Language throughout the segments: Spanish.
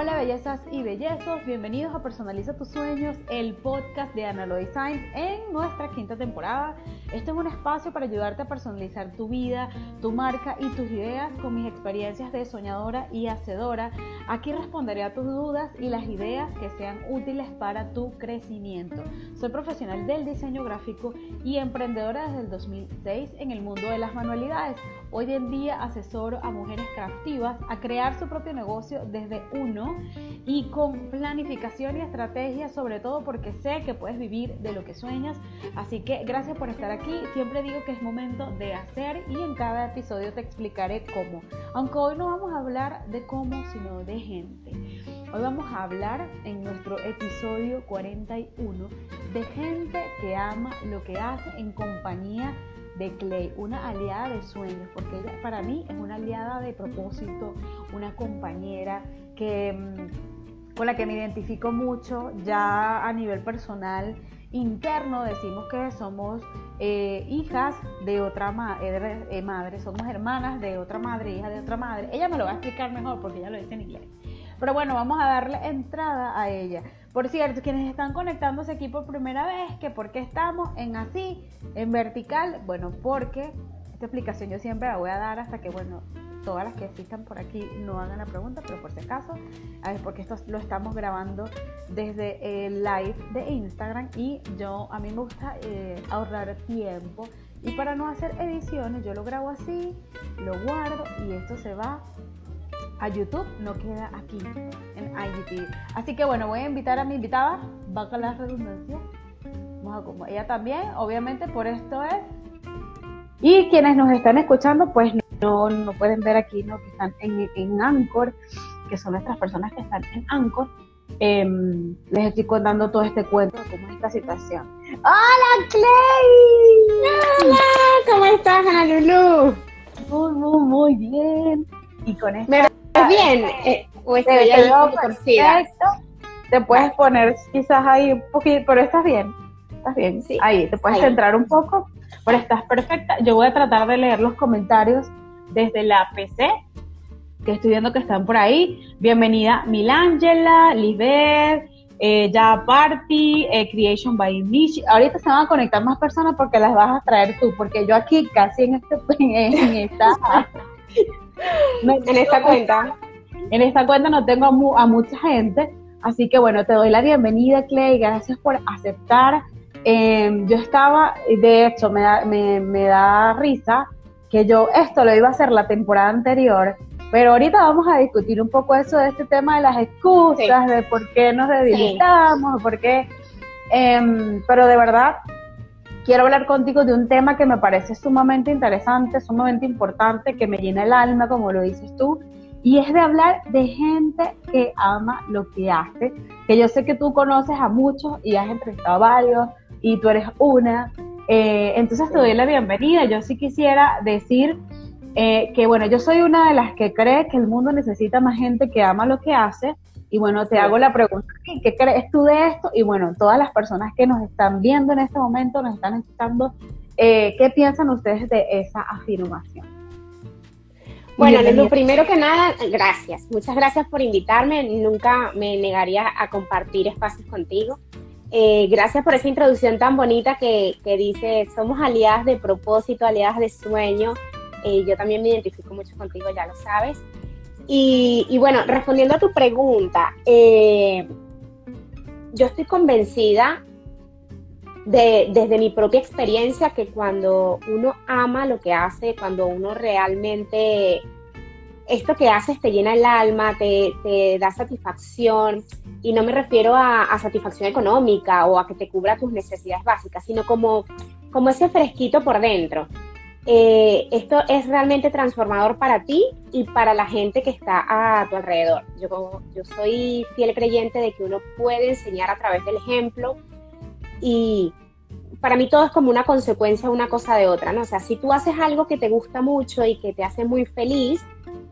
Hola bellezas y bellezos, bienvenidos a Personaliza tus sueños, el podcast de Analo Design en nuestra quinta temporada. Este es un espacio para ayudarte a personalizar tu vida, tu marca y tus ideas con mis experiencias de soñadora y hacedora. Aquí responderé a tus dudas y las ideas que sean útiles para tu crecimiento. Soy profesional del diseño gráfico y emprendedora desde el 2006 en el mundo de las manualidades. Hoy en día asesoro a mujeres creativas a crear su propio negocio desde uno y con planificación y estrategia, sobre todo porque sé que puedes vivir de lo que sueñas. Así que gracias por estar aquí. Siempre digo que es momento de hacer y en cada episodio te explicaré cómo. Aunque hoy no vamos a hablar de cómo, sino de gente. Hoy vamos a hablar en nuestro episodio 41 de gente que ama lo que hace en compañía de Clay, una aliada de sueños, porque ella para mí es una aliada de propósito, una compañera que, mm, con la que me identifico mucho ya a nivel personal interno decimos que somos eh, hijas de otra eh, eh, madre, somos hermanas de otra madre, hija de otra madre. Ella me lo va a explicar mejor porque ella lo dice en inglés. Pero bueno, vamos a darle entrada a ella. Por cierto, quienes están conectándose aquí por primera vez, que por qué estamos en así, en vertical, bueno, porque esta explicación yo siempre la voy a dar hasta que, bueno, todas las que existan por aquí no hagan la pregunta, pero por si acaso, porque esto lo estamos grabando desde el live de Instagram y yo, a mí me gusta eh, ahorrar tiempo. Y para no hacer ediciones, yo lo grabo así, lo guardo y esto se va a YouTube, no queda aquí en IGTV. Así que bueno, voy a invitar a mi invitada, a la redundancia. Vamos a como ella también, obviamente por esto es. Y quienes nos están escuchando, pues no, no pueden ver aquí, ¿no? Que están en, en Anchor, que son nuestras personas que están en Anchor. Em, les estoy contando todo este cuento de cómo es esta situación. ¡Hola, Clay! ¡Hola! ¿Cómo estás, Ana Lulu? Muy, muy, muy bien. Y con esto bien? Eh, ¿O ahí perfecto. Te puedes poner quizás ahí un poquito, pero estás bien. Estás bien. Sí. Ahí, te puedes centrar un poco, pero estás perfecta. Yo voy a tratar de leer los comentarios desde la PC, que estoy viendo que están por ahí. Bienvenida Milangela, Lisbeth, eh, Ya Party, eh, Creation by Michi. Ahorita se van a conectar más personas porque las vas a traer tú, porque yo aquí casi en, este, en esta en esta cuenta. En esta cuenta no tengo a, mucha gente, así que bueno, te doy la bienvenida, Clay, gracias por aceptar. Em, yo estaba, de hecho, me da, me, da risa que yo esto lo iba a hacer la temporada anterior, pero ahorita vamos a discutir un poco eso de este tema de las excusas, de por qué nos debilitamos, por qué... Em, pero de verdad, quiero hablar contigo de un tema que me parece sumamente interesante, sumamente importante, que me llena el alma, como lo dices tú, y es de hablar de gente que ama lo que hace, que yo sé que tú conoces a muchos y has entrevistado a varios, y tú eres una. Eh, entonces te doy la bienvenida. Yo sí quisiera decir eh, que, bueno, yo soy una de las que cree que el mundo necesita más gente que ama lo que hace, y bueno, te hago la pregunta, ¿qué crees tú de esto? Y bueno, todas las personas que nos están viendo en este momento, nos están escuchando, eh, ¿qué piensan ustedes de esa afirmación? Bueno, lo primero que nada, gracias. Muchas gracias por invitarme. Nunca me negaría a compartir espacios contigo. Eh, gracias por esa introducción tan bonita que, dice, somos aliadas de propósito, aliadas de sueño. Eh, yo también me identifico mucho contigo, ya lo sabes. Y, bueno, respondiendo a tu pregunta, eh, yo estoy convencida de, desde mi propia experiencia que cuando uno ama lo que hace, cuando uno realmente esto que haces te llena el alma, te, da satisfacción, y no me refiero a, satisfacción económica o a que te cubra tus necesidades básicas, sino como, como ese fresquito por dentro. Eh, esto es realmente transformador para ti y para la gente que está a tu alrededor. Yo, yo soy fiel creyente de que uno puede enseñar a través del ejemplo y para mí todo es como una consecuencia una cosa de otra, ¿no? O sea, si tú haces algo que te gusta mucho y que te hace muy feliz,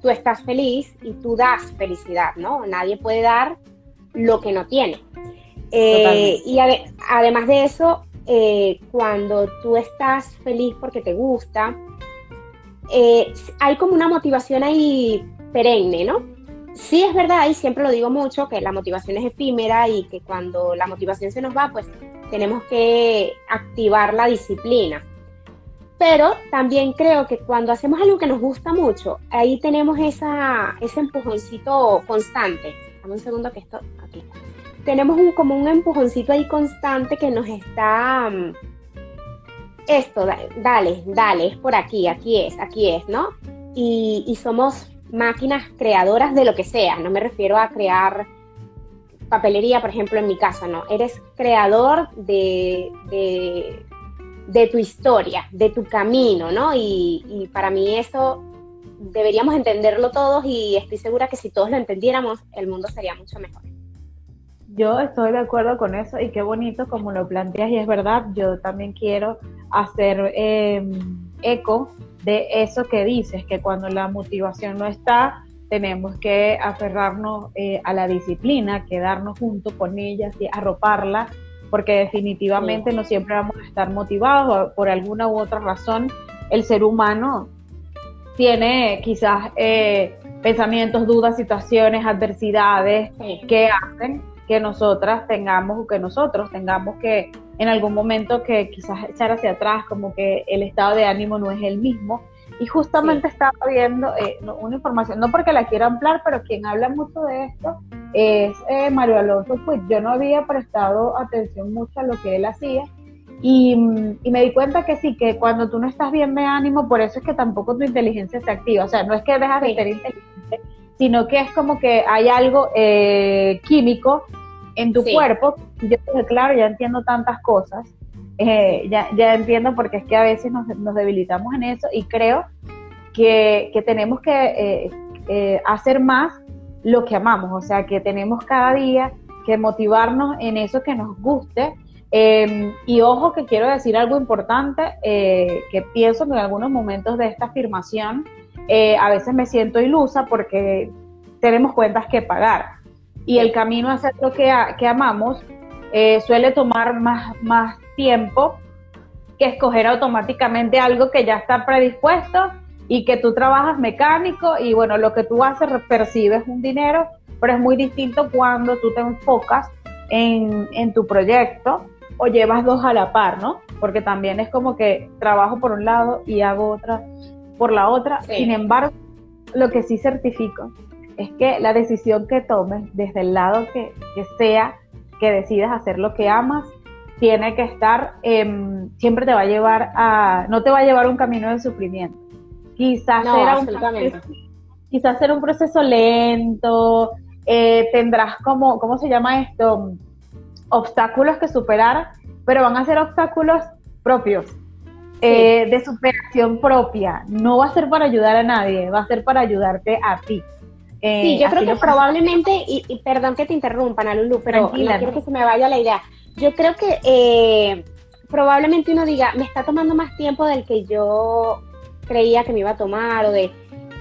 tú estás feliz y tú das felicidad, ¿no? Nadie puede dar lo que no tiene. Eh, y además de eso, eh, cuando tú estás feliz porque te gusta, eh, hay como una motivación ahí perenne, ¿no? sí es verdad, y siempre lo digo mucho, que la motivación es efímera y que cuando la motivación se nos va, pues tenemos que activar la disciplina. Pero también creo que cuando hacemos algo que nos gusta mucho, ahí tenemos esa, ese empujoncito constante. Dame un segundo que esto. Tenemos un, como un empujoncito ahí constante que nos está, mm, esto, dale, dale, es por aquí, aquí es, aquí es, ¿no? Y, y somos máquinas creadoras de lo que sea, no me refiero a crear papelería, por ejemplo, en mi casa, no, eres creador de, de, tu historia, de tu camino, ¿no? Y, para mí eso deberíamos entenderlo todos y estoy segura que si todos lo entendiéramos, el mundo sería mucho mejor. Yo estoy de acuerdo con eso y qué bonito como lo planteas y es verdad, yo también quiero hacer em, eco de eso que dices, que cuando la motivación no está, tenemos que aferrarnos eh, a la disciplina, quedarnos junto con ella, y arroparla, porque definitivamente no siempre vamos a estar motivados por alguna u otra razón. El ser humano tiene quizás eh, pensamientos, dudas, situaciones, adversidades que hacen que nosotras tengamos o que nosotros tengamos que en algún momento que quizás echar hacia atrás, como que el estado de ánimo no es el mismo. Y justamente estaba viendo eh, una información, no porque la quiera ampliar, pero quien habla mucho de esto es eh, Mario Alonso pues Yo no había prestado atención mucho a lo que él hacía y, y, me di cuenta que sí, que cuando tú no estás bien de ánimo, por eso es que tampoco tu inteligencia se activa. O sea, no es que dejas de ser inteligente, sino que es como que hay algo eh, químico en tu cuerpo. Yo dije, claro, ya entiendo tantas cosas, eh, ya, ya entiendo porque es que a veces nos, nos debilitamos en eso y creo que, que tenemos que eh, eh, hacer más lo que amamos, o sea, que tenemos cada día que motivarnos en eso que nos guste. Em, y ojo que quiero decir algo importante, que pienso que en algunos momentos de esta afirmación a veces me siento ilusa porque tenemos cuentas que pagar y el camino a hacer lo que, amamos eh, suele tomar más, más tiempo que escoger automáticamente algo que ya está predispuesto y que tú trabajas mecánico y bueno, lo que tú haces percibes un dinero, pero es muy distinto cuando tú te enfocas en, en tu proyecto o llevas dos a la par, ¿no? Porque también es como que trabajo por un lado y hago otra por la otra. Sin embargo, lo que sí certifico es que la decisión que tomes, desde el lado que, sea, que decidas hacer lo que amas, tiene que estar, em, siempre te va a llevar a, no te va a llevar a un camino de sufrimiento. Quizás, será, un proceso, quizás será un proceso lento, eh, tendrás como, ¿cómo se llama esto? Obstáculos que superar, pero van a ser obstáculos propios, eh, de superación propia. No va a ser para ayudar a nadie, va a ser para ayudarte a ti. Eh, sí, yo creo que probablemente, y, perdón que te interrumpan, Lulu, pero no quiero que se me vaya la idea. Yo creo que eh, probablemente uno diga, me está tomando más tiempo del que yo creía que me iba a tomar, o de,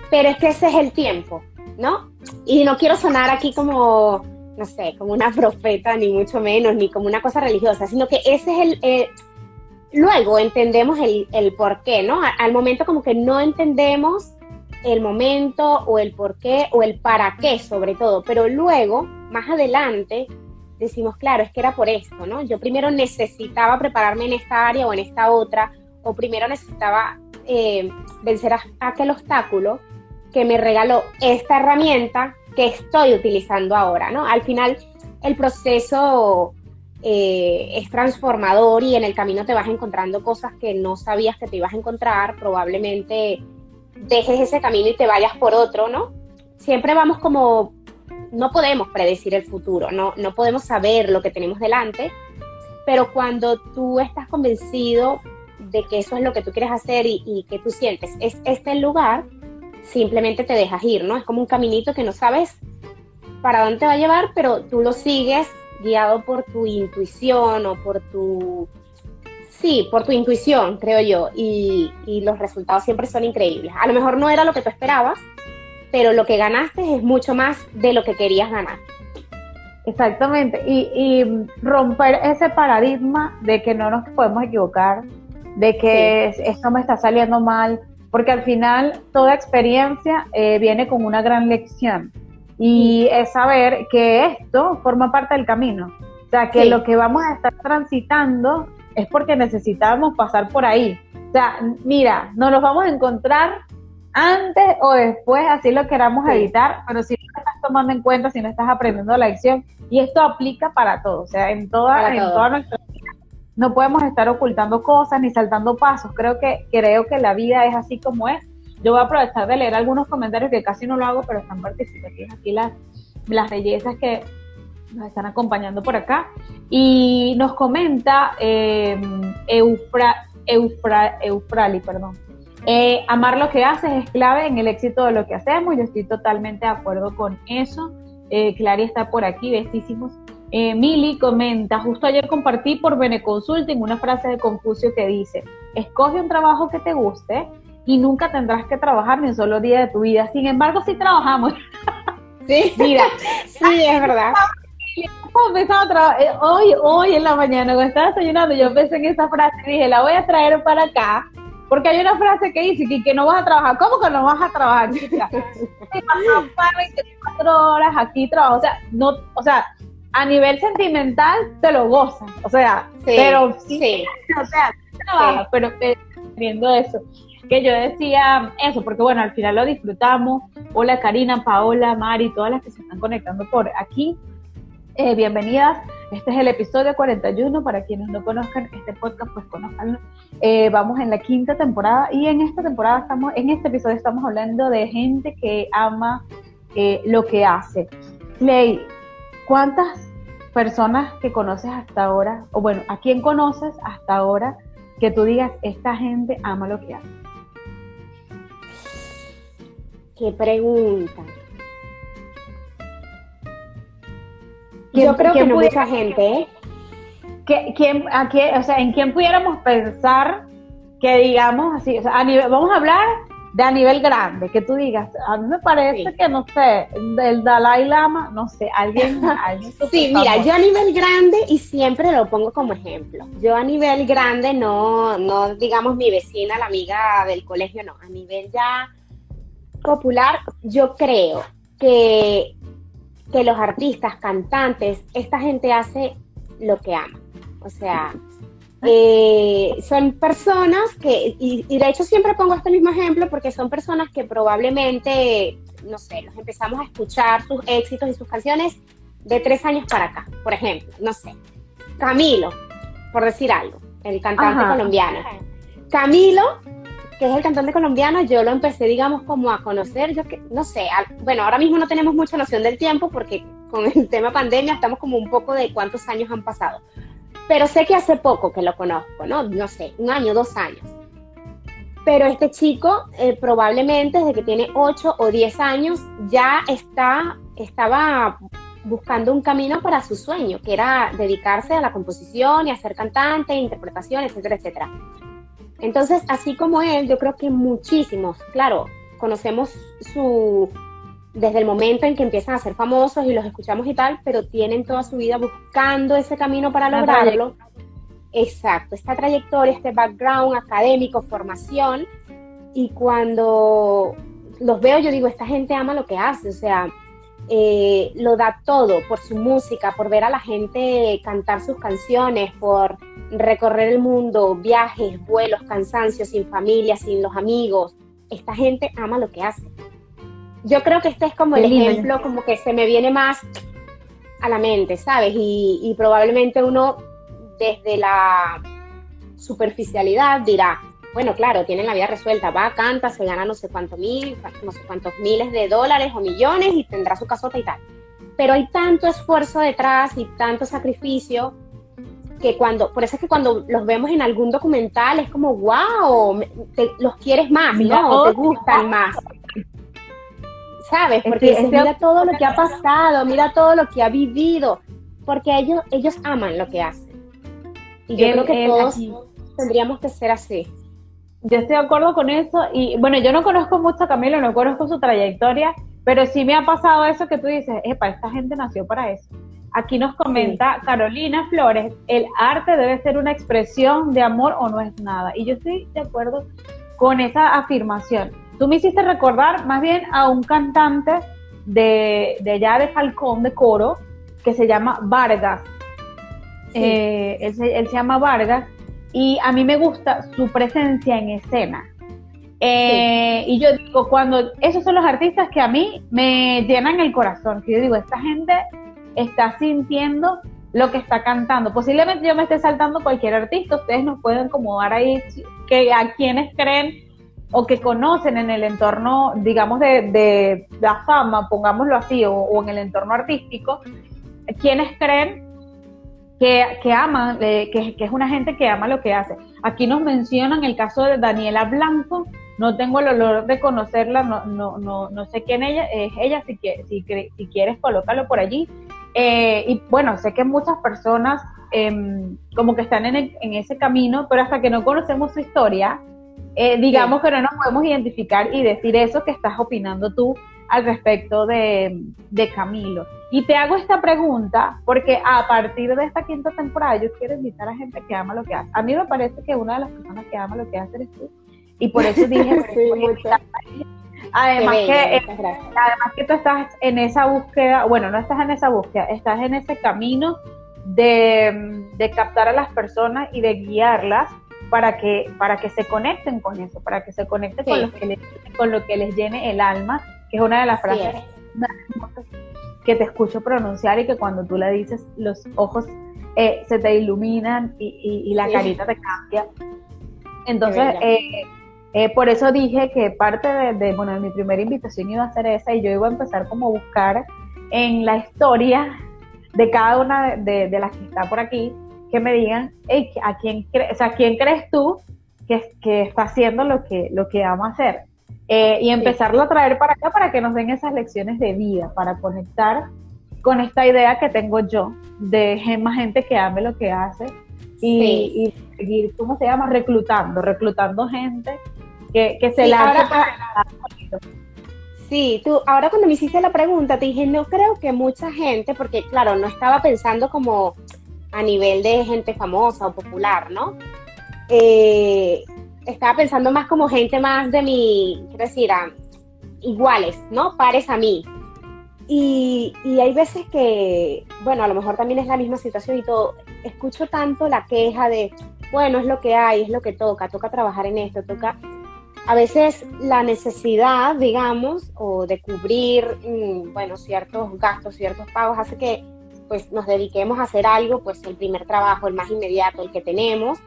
pero es que ese es el tiempo, ¿no? Y no quiero sonar aquí como, no sé, como una profeta, ni mucho menos, ni como una cosa religiosa, sino que ese es el... Eh, luego entendemos el, por qué, ¿no? Al momento como que no entendemos el momento o el por qué o el para qué sobre todo, pero luego, más adelante, decimos, claro, es que era por esto, ¿no? Yo primero necesitaba prepararme en esta área o en esta otra, o primero necesitaba eh, vencer aquel obstáculo que me regaló esta herramienta que estoy utilizando ahora, ¿no? Al final, el proceso eh, es transformador y en el camino te vas encontrando cosas que no sabías que te ibas a encontrar, probablemente dejes ese camino y te vayas por otro, ¿no? Siempre vamos como, no podemos predecir el futuro, no, no podemos saber lo que tenemos delante, pero cuando tú estás convencido de que eso es lo que tú quieres hacer y, que tú sientes, es este el lugar, simplemente te dejas ir, ¿no? Es como un caminito que no sabes para dónde va a llevar, pero tú lo sigues guiado por tu intuición o por tu Sí, por tu intuición, creo yo, y, los resultados siempre son increíbles. A lo mejor no era lo que tú esperabas, pero lo que ganaste es mucho más de lo que querías ganar. Exactamente, y, romper ese paradigma de que no nos podemos equivocar, de que esto me está saliendo mal, porque al final toda experiencia eh, viene con una gran lección. Y es saber que esto forma parte del camino. O sea, que lo que vamos a estar transitando es porque necesitamos pasar por ahí. O sea, mira, nos los vamos a encontrar antes o después, así lo queramos evitar, pero si no estás tomando en cuenta, si no estás aprendiendo la lección, y esto aplica para todo, o sea, en toda, en toda nuestra vida, no podemos estar ocultando cosas ni saltando pasos. Creo que, creo que la vida es así como es. Yo voy a aprovechar de leer algunos comentarios que casi no lo hago, pero están participativos aquí las, las bellezas que nos están acompañando por acá. Y nos comenta eh, Eufra, Eufrali, perdón. Eh, amar lo que haces es clave en el éxito de lo que hacemos. Yo estoy totalmente de acuerdo con eso. Eh, Clary está por aquí, bestísimos. Eh, comenta, justo ayer compartí por Beneconsulting una frase de Confucio que dice, escoge un trabajo que te guste y nunca tendrás que trabajar ni un solo día de tu vida. Sin embargo, sí trabajamos. Sí, mira, sí, es verdad. Eh, hoy, hoy en la mañana, cuando estaba desayunando, yo pensé en esa frase y dije, la voy a traer para acá, porque hay una frase que dice que, que no vas a trabajar. ¿Cómo que no vas a trabajar, chica? 24 horas aquí trabajo. O sea, no, o sea, a nivel sentimental te lo gozas. O sea, pero sí, o sea, trabaja, pero viendo eso que yo decía eso, porque bueno, al final lo disfrutamos. Hola Karina, Paola, Mari, todas las que se están conectando por aquí. Eh, bienvenidas. Este es el episodio 41. Para quienes no conozcan este podcast, pues conozcanlo. Eh, vamos en la quinta temporada y en esta temporada estamos, en este episodio estamos hablando de gente que ama eh, lo que hace. Clay, ¿cuántas personas que conoces hasta ahora, o bueno, a quién conoces hasta ahora que tú digas, esta gente ama lo que hace? Qué pregunta. Yo creo que no mucha gente, ¿eh? ¿Quién, a o sea, ¿En quién pudiéramos pensar que digamos así? O sea, a nivel, vamos a hablar de a nivel grande, que tú digas, a mí me parece que, no sé, del Dalai Lama, no sé, alguien... alguien sí, mira, yo a nivel grande, y siempre lo pongo como ejemplo, yo a nivel grande no, no digamos mi vecina, la amiga del colegio, no, a nivel ya popular, yo creo que que los artistas, cantantes, esta gente hace lo que ama. O sea, eh, son personas que, y, de hecho siempre pongo este mismo ejemplo porque son personas que probablemente, no sé, los empezamos a escuchar sus éxitos y sus canciones de tres años para acá. Por ejemplo, no sé, Camilo, por decir algo, el cantante colombiano. Camilo que es el cantante colombiano, yo lo empecé, digamos, como a conocer, yo que, no sé, bueno, ahora mismo no tenemos mucha noción del tiempo porque con el tema pandemia estamos como un poco de cuántos años han pasado. Pero sé que hace poco que lo conozco, ¿no? No sé, un año, dos años. Pero este chico eh, probablemente desde que tiene 8 o 10 años ya está, estaba buscando un camino para su sueño, que era dedicarse a la composición y a ser cantante, interpretación, etcétera, etcétera. Entonces, así como él, yo creo que muchísimos, claro, conocemos su desde el momento en que empiezan a ser famosos y los escuchamos y tal, pero tienen toda su vida buscando ese camino para lograrlo. Exacto, esta trayectoria, este background académico, formación, y cuando los veo yo digo, esta gente ama lo que hace, o sea, eh, lo da todo por su música, por ver a la gente cantar sus canciones, por recorrer el mundo, viajes, vuelos, cansancio, sin familia, sin los amigos. Esta gente ama lo que hace. Yo creo que este es como el ejemplo, como que se me viene más a la mente, ¿sabes? Y, y probablemente uno desde la superficialidad dirá, bueno, claro, tienen la vida resuelta, va, canta, se gana no sé cuántos mil, no sé cuántos miles de dólares o millones y tendrá su casota y tal. Pero hay tanto esfuerzo detrás y tanto sacrificio que cuando, por eso es que cuando los vemos en algún documental es como, wow, los quieres más, ¿no? Te gustan más. ¿Sabes? Porque mira todo lo que ha pasado, mira todo lo que ha vivido, porque ellos, ellos aman lo que hacen. Y yo creo que todos tendríamos que ser así. Yo estoy de acuerdo con eso y bueno, yo no conozco mucho a Camilo, no conozco su trayectoria, pero sí me ha pasado eso que tú dices, epa, esta gente nació para eso. Aquí nos comenta Carolina Flores, el arte debe ser una expresión de amor o no es nada. Y yo estoy de acuerdo con esa afirmación. Tú me hiciste recordar más bien a un cantante de, de allá de Falcón, de Coro, que se llama Vargas. Eh, él, se, llama Vargas y a mí me gusta su presencia en escena. Eh, y yo digo, cuando esos son los artistas que a mí me llenan el corazón, que yo digo, esta gente está sintiendo lo que está cantando. Posiblemente yo me esté saltando cualquier artista, ustedes nos pueden como dar ahí que a quienes creen o que conocen en el entorno, digamos, de, la fama, pongámoslo así, o, en el entorno artístico, quienes creen que, que aman, eh, que, es una gente que ama lo que hace. Aquí nos mencionan el caso de Daniela Blanco, no tengo el honor de conocerla, no, no, no, no sé quién ella es ella, si, si, si quieres colócalo por allí. Eh, y bueno, sé que muchas personas em, como que están en, en, ese camino, pero hasta que no conocemos su historia, eh, digamos que no nos podemos identificar y decir eso que estás opinando tú al respecto de, de, Camilo. Y te hago esta pregunta porque a partir de esta quinta temporada yo quiero invitar a gente que ama lo que hace. A mí me parece que una de las personas que ama lo que hace eres tú. Y por eso dije, Además que, además que tú estás en esa búsqueda, bueno, no estás en esa búsqueda, estás en ese camino de, captar a las personas y de guiarlas para que, para que se conecten con eso, para que se conecten con, lo que les, con lo que les llene el alma, que es una de las frases que te escucho pronunciar y que cuando tú la dices los ojos eh, se te iluminan y, la carita te cambia. Entonces, eh, eh, por eso dije que parte de, bueno, de mi primera invitación iba a ser esa y yo iba a empezar como a buscar en la historia de cada una de, las que está por aquí, que me digan, ¿a quién, o sea, ¿quién crees tú que, que, está haciendo lo que, lo que ama hacer? Eh, y empezarlo a traer para acá para que nos den esas lecciones de vida, para conectar con esta idea que tengo yo de más gente que ame lo que hace y, y seguir, ¿cómo se llama? Reclutando, reclutando gente que, que se sí, la ahora, Sí, tú, ahora cuando me hiciste la pregunta, te dije, no creo que mucha gente, porque claro, no estaba pensando como a nivel de gente famosa o popular, ¿no? Eh, estaba pensando más como gente más de mi, quiero decir, iguales, ¿no? Pares a mí. Y, y, hay veces que, bueno, a lo mejor también es la misma situación y todo, escucho tanto la queja de, bueno, es lo que hay, es lo que toca, toca trabajar en esto, toca a veces la necesidad, digamos, o de cubrir, mm, bueno, ciertos gastos, ciertos pagos, hace que pues nos dediquemos a hacer algo, pues el primer trabajo, el más inmediato, el que tenemos,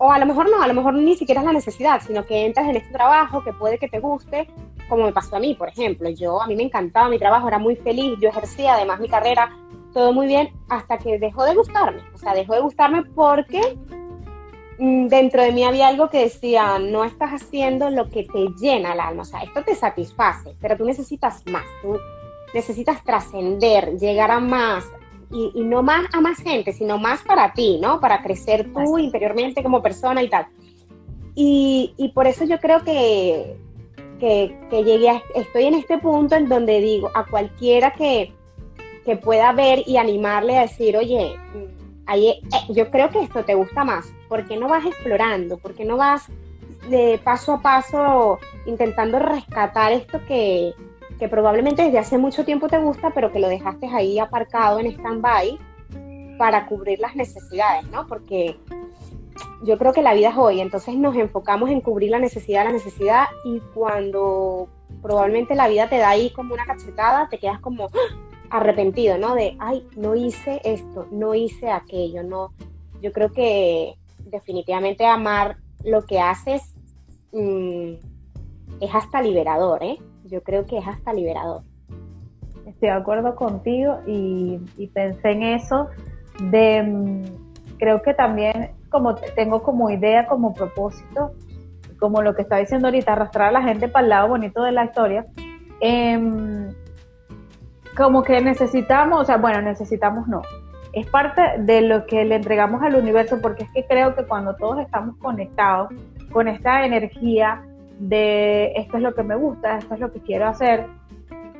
o a lo mejor no, a lo mejor ni siquiera es la necesidad, sino que entras en este trabajo que puede que te guste, como me pasó a mí, por ejemplo. Yo, a mí me encantaba mi trabajo, era muy feliz, yo ejercía además mi carrera, todo muy bien, hasta que dejó de gustarme. O sea, dejó de gustarme porque Mm, dentro de mí había algo que decía, no estás haciendo lo que te llena el alma, o sea, esto te satisface, pero tú necesitas más, tú necesitas trascender, llegar a más, y, no más a más gente, sino más para ti, ¿no? Para crecer tú interiormente como persona y tal. Y, por eso yo creo que, que, llegué estoy en este punto en donde digo a cualquiera que, que pueda ver y animarle a decir, oye, eh, yo creo que esto te gusta más. ¿Por qué no vas explorando? ¿Por qué no vas de paso a paso intentando rescatar esto que, probablemente desde hace mucho tiempo te gusta, pero que lo dejaste ahí aparcado en stand-by para cubrir las necesidades, ¿no? Porque yo creo que la vida es hoy, entonces nos enfocamos en cubrir la necesidad, la necesidad, y cuando probablemente la vida te da ahí como una cachetada, te quedas como, arrepentido, ¿no? De, ay, no hice esto, no hice aquello, no. Yo creo que definitivamente amar lo que haces mm, es hasta liberador, ¿eh? Yo creo que es hasta liberador. Estoy de acuerdo contigo y, pensé en eso de, mm, creo que también como tengo como idea, como propósito, como lo que está diciendo ahorita, arrastrar a la gente para el lado bonito de la historia. Eh, como que necesitamos, o sea, bueno, necesitamos no. Es parte de lo que le entregamos al universo porque es que creo que cuando todos estamos conectados con esta energía de esto es lo que me gusta, esto es lo que quiero hacer,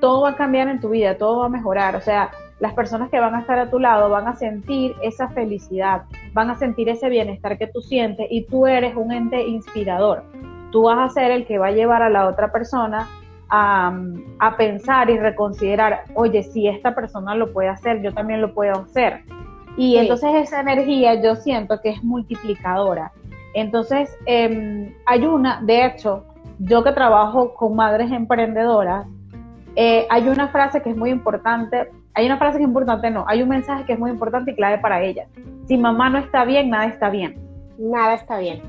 todo va a cambiar en tu vida, todo va a mejorar. O sea, las personas que van a estar a tu lado van a sentir esa felicidad, van a sentir ese bienestar que tú sientes y tú eres un ente inspirador. Tú vas a ser el que va a llevar a la otra persona a, a, pensar y reconsiderar, oye, si esta persona lo puede hacer, yo también lo puedo hacer. Y entonces esa energía yo siento que es multiplicadora. Entonces, eh, hay una, de hecho, yo que trabajo con madres emprendedoras, eh, hay una frase que es muy importante, hay una frase que es importante, no, hay un mensaje que es muy importante y clave para ella. Si mamá no está bien, nada está bien. Nada está bien.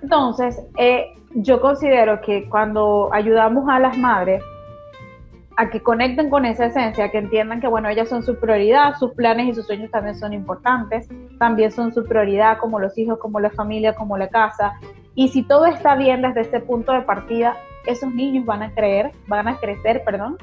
Entonces, eh, yo considero que cuando ayudamos a las madres a que conecten con esa esencia, que entiendan que, bueno, ellas son su prioridad, sus planes y sus sueños también son importantes, también son su prioridad como los hijos, como la familia, como la casa. Y si todo está bien desde ese punto de partida, esos niños van a creer, van a crecer, perdón,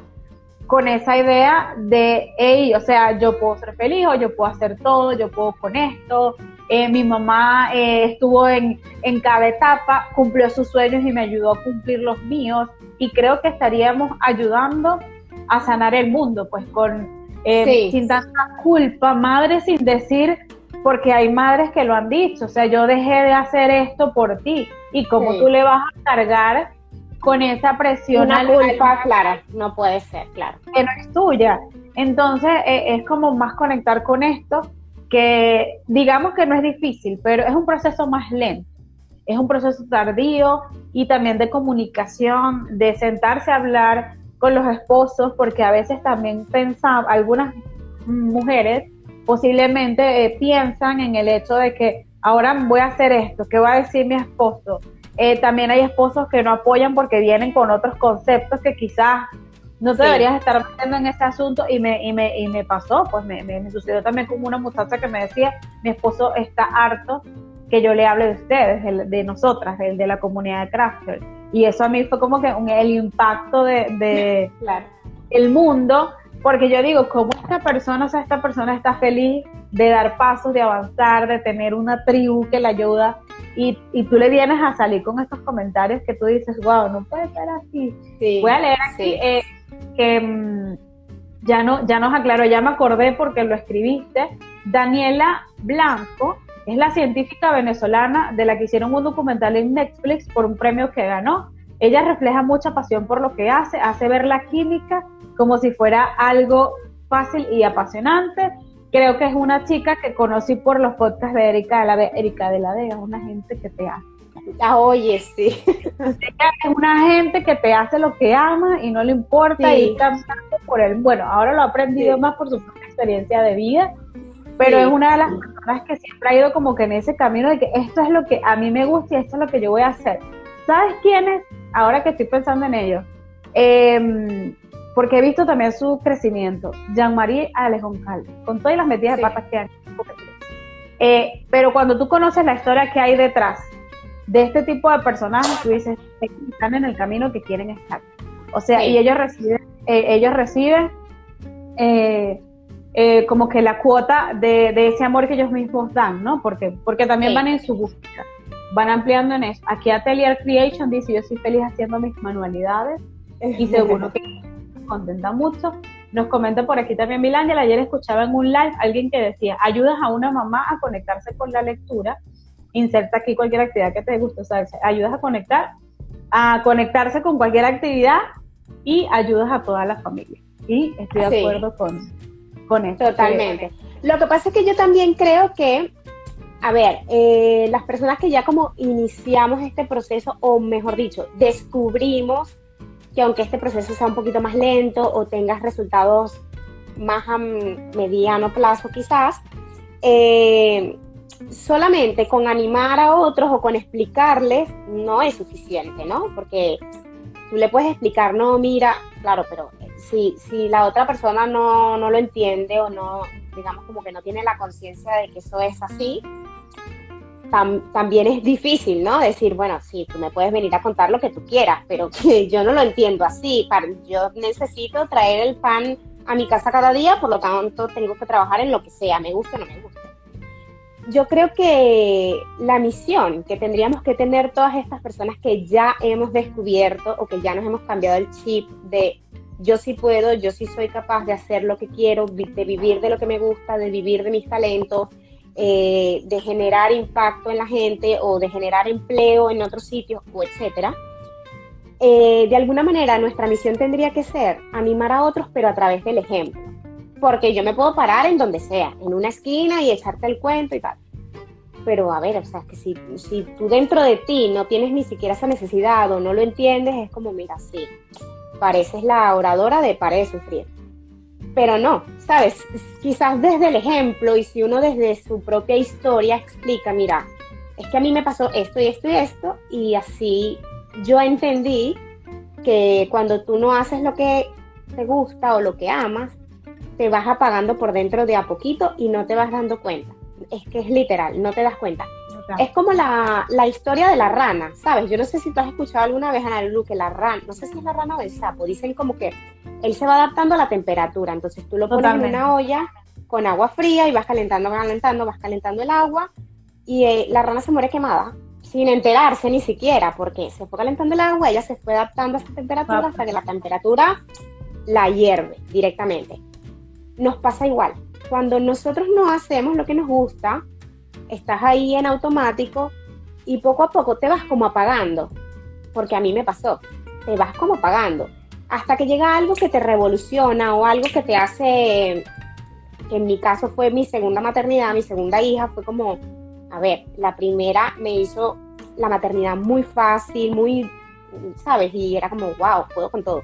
con esa idea de, hey, o sea, yo puedo ser feliz o yo puedo hacer todo, yo puedo con esto. Eh, mi mamá eh, estuvo en, en cada etapa, cumplió sus sueños y me ayudó a cumplir los míos. Y creo que estaríamos ayudando a sanar el mundo, pues con eh, sin tanta culpa, madre sin decir, porque hay madres que lo han dicho, o sea, yo dejé de hacer esto por ti. Y como tú le vas a cargar con esa presión. Una culpa, clara, no puede ser, claro. Que no es tuya. Entonces eh, es como más conectar con esto, que digamos que no es difícil, pero es un proceso más lento. Es un proceso tardío y también de comunicación, de sentarse a hablar con los esposos, porque a veces también pensamos, algunas mujeres posiblemente eh, piensan en el hecho de que ahora voy a hacer esto, ¿qué va a decir mi esposo? Eh, también hay esposos que no apoyan porque vienen con otros conceptos que quizás no te deberías estar metiendo en ese asunto y me, y me, y me pasó, pues me, me, sucedió también con una muchacha que me decía, mi esposo está harto que yo le hable de ustedes, de, nosotras, de, de, la comunidad de crafters. Y eso a mí fue como que el impacto de, de el mundo, porque yo digo, ¿cómo esta persona, o sea, esta persona está feliz de dar pasos, de avanzar, de tener una tribu que la ayuda y, y, tú le vienes a salir con estos comentarios que tú dices, wow, no puede ser así. Voy a leer aquí eh, que mm, ya, no, ya nos aclaró, ya me acordé porque lo escribiste. Daniela Blanco es la científica venezolana de la que hicieron un documental en Netflix por un premio que ganó. Ella refleja mucha pasión por lo que hace, hace ver la química como si fuera algo fácil y apasionante creo que es una chica que conocí por los podcasts de Erika de la Vega. Erika de la Vega, una gente que te hace. Ah, oye, sí. es una gente que te hace lo que ama y no le importa y caminando por él. Bueno, ahora lo ha aprendido más por su propia experiencia de vida, pero es una de las personas que siempre ha ido como que en ese camino de que esto es lo que a mí me gusta y esto es lo que yo voy a hacer. ¿Sabes quién es? Ahora que estoy pensando en ello. Eh, porque he visto también su crecimiento. Jean-Marie Alejón Calvo, con todas las metidas de patas que han eh, pero cuando tú conoces la historia que hay detrás de este tipo de personajes, tú dices, están en el camino que quieren estar. O sea, y ellos reciben, eh, ellos reciben eh, como que la cuota de, ese amor que ellos mismos dan, ¿no? Porque, porque también van en su búsqueda, van ampliando en eso. Aquí Atelier Creation dice, yo soy feliz haciendo mis manualidades y seguro que contenta mucho. Nos comenta por aquí también Milangel, ayer escuchaba en un live alguien que decía, ayudas a una mamá a conectarse con la lectura, inserta aquí cualquier actividad que te guste, o sea, ayudas a conectar, a conectarse con cualquier actividad y ayudas a toda la familia. Y estoy de acuerdo con, con eso. Totalmente. Lo que pasa es que yo también creo que, a ver, eh, las personas que ya como iniciamos este proceso, o mejor dicho, descubrimos que aunque este proceso sea un poquito más lento o tengas resultados más a mediano plazo quizás, eh, solamente con animar a otros o con explicarles no es suficiente, ¿no? Porque tú le puedes explicar, no, mira, claro, pero si, si la otra persona no, no lo entiende o no, digamos como que no tiene la conciencia de que eso es así, también es difícil, ¿no? Decir, bueno, sí, tú me puedes venir a contar lo que tú quieras, pero que yo no lo entiendo así. yo necesito traer el pan a mi casa cada día, por lo tanto tengo que trabajar en lo que sea, me gusta o no me gusta. Yo creo que la misión que tendríamos que tener todas estas personas que ya hemos descubierto o que ya nos hemos cambiado el chip de yo sí puedo, yo sí soy capaz de hacer lo que quiero, de vivir de lo que me gusta, de vivir de mis talentos, eh, de generar impacto en la gente o de generar empleo en otros sitios o etcétera, eh, de alguna manera nuestra misión tendría que ser animar a otros, pero a través del ejemplo. Porque yo me puedo parar en donde sea, en una esquina y echarte el cuento y tal. Pero a ver, o sea, que si, si tú dentro de ti no tienes ni siquiera esa necesidad o no lo entiendes, es como, mira, sí, pareces la oradora de pare de sufrir. Pero no, ¿sabes? Quizás desde el ejemplo y si uno desde su propia historia explica, mira, es que a mí me pasó esto y esto y esto, y así yo entendí que cuando tú no haces lo que te gusta o lo que amas, te vas apagando por dentro de a poquito y no te vas dando cuenta. Es que es literal, no te das cuenta. Es como la, historia de la rana, ¿sabes? Yo no sé si tú has escuchado alguna vez, Ana Lulu, que la rana, no sé si es la rana o el sapo, dicen como que él se va adaptando a la temperatura, entonces tú lo pones en una olla con agua fría y vas calentando, calentando, vas calentando el agua y eh, la rana se muere quemada sin enterarse ni siquiera, porque se fue calentando el agua, ella se fue adaptando a esa temperatura ah. hasta que la temperatura la hierve directamente. Nos pasa igual. Cuando nosotros no hacemos lo que nos gusta, estás ahí en automático y poco a poco te vas como apagando, porque a mí me pasó, te vas como apagando, hasta que llega algo que te revoluciona o algo que te hace, en mi caso fue mi segunda maternidad, mi segunda hija, fue como, a ver, la primera me hizo la maternidad muy fácil, muy, ¿sabes? Y era como, wow, puedo con todo.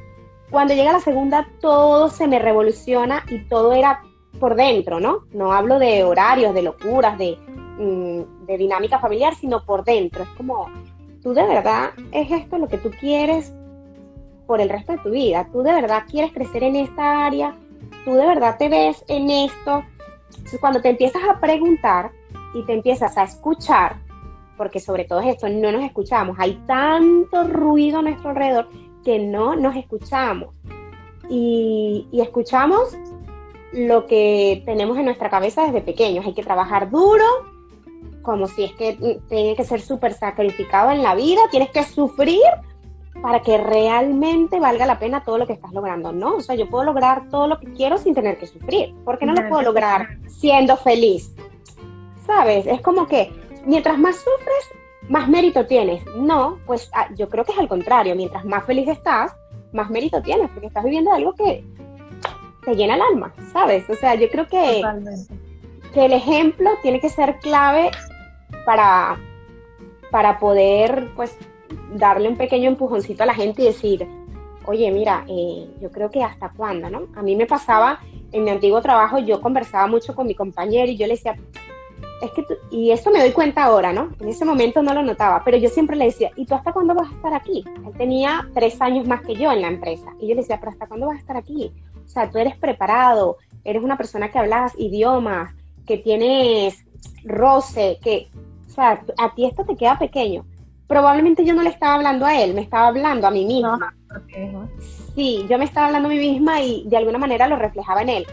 Cuando llega la segunda, todo se me revoluciona y todo era por dentro, ¿no? No hablo de horarios, de locuras, de, mm, de dinámica familiar, sino por dentro. Es como, tú de verdad es esto lo que tú quieres por el resto de tu vida. Tú de verdad quieres crecer en esta área. Tú de verdad te ves en esto. Entonces, cuando te empiezas a preguntar, y te empiezas a escuchar, porque sobre todo esto, no nos escuchamos, hay tanto ruido a nuestro alrededor que no nos escuchamos. Y, escuchamos lo que tenemos en nuestra cabeza desde pequeños. Hay que trabajar duro, como si es que tiene que ser súper sacrificado en la vida, tienes que sufrir para que realmente valga la pena todo lo que estás logrando, ¿no? O sea, yo puedo lograr todo lo que quiero sin tener que sufrir. ¿Por qué no lo puedo lograr siendo feliz? ¿sabes? Es como que mientras más sufres, más mérito tienes. No, pues ah, yo creo que es al contrario, mientras más feliz estás, más mérito tienes, porque estás viviendo algo que te llena el alma, ¿sabes? O sea, yo creo que, que el ejemplo tiene que ser clave para, para poder, pues, darle un pequeño empujoncito a la gente y decir, oye, mira, eh, yo creo que hasta cuándo, ¿no? A mí me pasaba en mi antiguo trabajo, yo conversaba mucho con mi compañero y yo le decía, es que y esto me doy cuenta ahora, ¿no? En ese momento no lo notaba, pero yo siempre le decía, ¿y tú hasta cuándo vas a estar aquí? Él tenía tres años más que yo en la empresa. Y yo le decía, ¿pero hasta cuándo vas a estar aquí? O sea, tú eres preparado, eres una persona que hablas idiomas, que tienes roce, que, o sea, a ti esto te queda pequeño. Probablemente yo no le estaba hablando a él, me estaba hablando a mí misma. Sí, yo me estaba hablando a mí misma y de alguna manera lo reflejaba en él.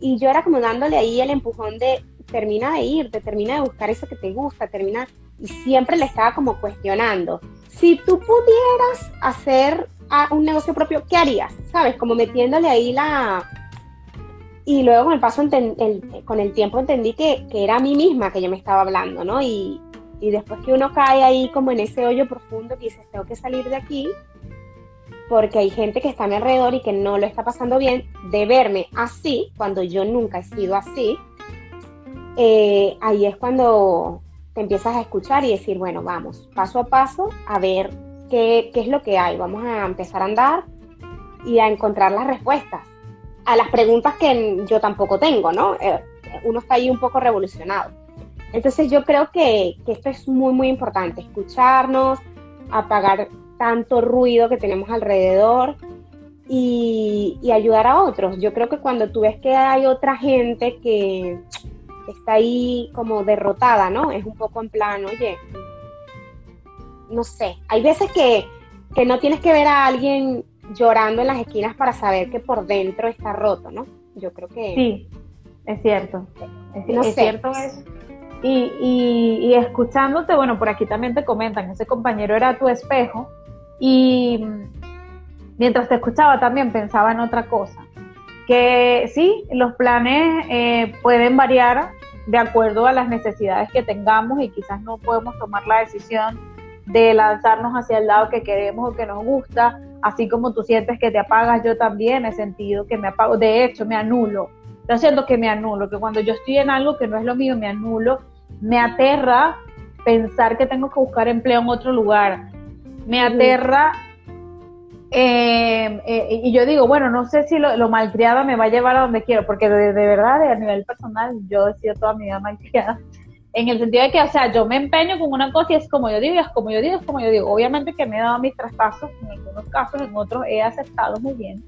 Y yo era como dándole ahí el empujón de, termina de irte, termina de buscar eso que te gusta, termina, y siempre le estaba como cuestionando. Si tú pudieras hacer un negocio propio, ¿qué harías? ¿Sabes? Como metiéndole ahí la... Y luego con el paso, con el tiempo entendí que, era a mí misma que yo me estaba hablando, ¿no? Y, y después que uno cae ahí como en ese hoyo profundo que dices, tengo que salir de aquí, porque hay gente que está a mi alrededor y que no lo está pasando bien, de verme así, cuando yo nunca he sido así, eh, ahí es cuando te empiezas a escuchar y decir, bueno, vamos, paso a paso, a ver qué, es lo que hay. Vamos a empezar a andar y a encontrar las respuestas a las preguntas que yo tampoco tengo, ¿no? Eh, uno está ahí un poco revolucionado. Entonces yo creo que, esto es muy, muy importante, escucharnos, apagar tanto ruido que tenemos alrededor y, y, ayudar a otros. Yo creo que cuando tú ves que hay otra gente que, está ahí como derrotada, ¿no? Es un poco en plan, oye, no sé, hay veces que, no tienes que ver a alguien llorando en las esquinas para saber que por dentro está roto, ¿no? Yo creo que... Sí, es cierto, es, cierto eso. Y, y, y, escuchándote, bueno, por aquí también te comentan, ese compañero era tu espejo y mientras te escuchaba también pensaba en otra cosa que sí, los planes eh, pueden variar de acuerdo a las necesidades que tengamos y quizás no podemos tomar la decisión de lanzarnos hacia el lado que queremos o que nos gusta, así como tú sientes que te apagas, yo también he sentido que me apago, de hecho me anulo, yo siento que me anulo, que cuando yo estoy en algo que no es lo mío, me anulo, me aterra pensar que tengo que buscar empleo en otro lugar, me aterra eh, eh, y yo digo, bueno, no sé si lo, malcriada me va a llevar a donde quiero, porque de, verdad, a nivel personal, yo he sido toda mi vida malcriada. En el sentido de que, o sea, yo me empeño con una cosa y es como yo digo, es como yo digo, es como yo digo. Obviamente que me he dado mis traspasos en algunos casos, en otros he aceptado muy bien.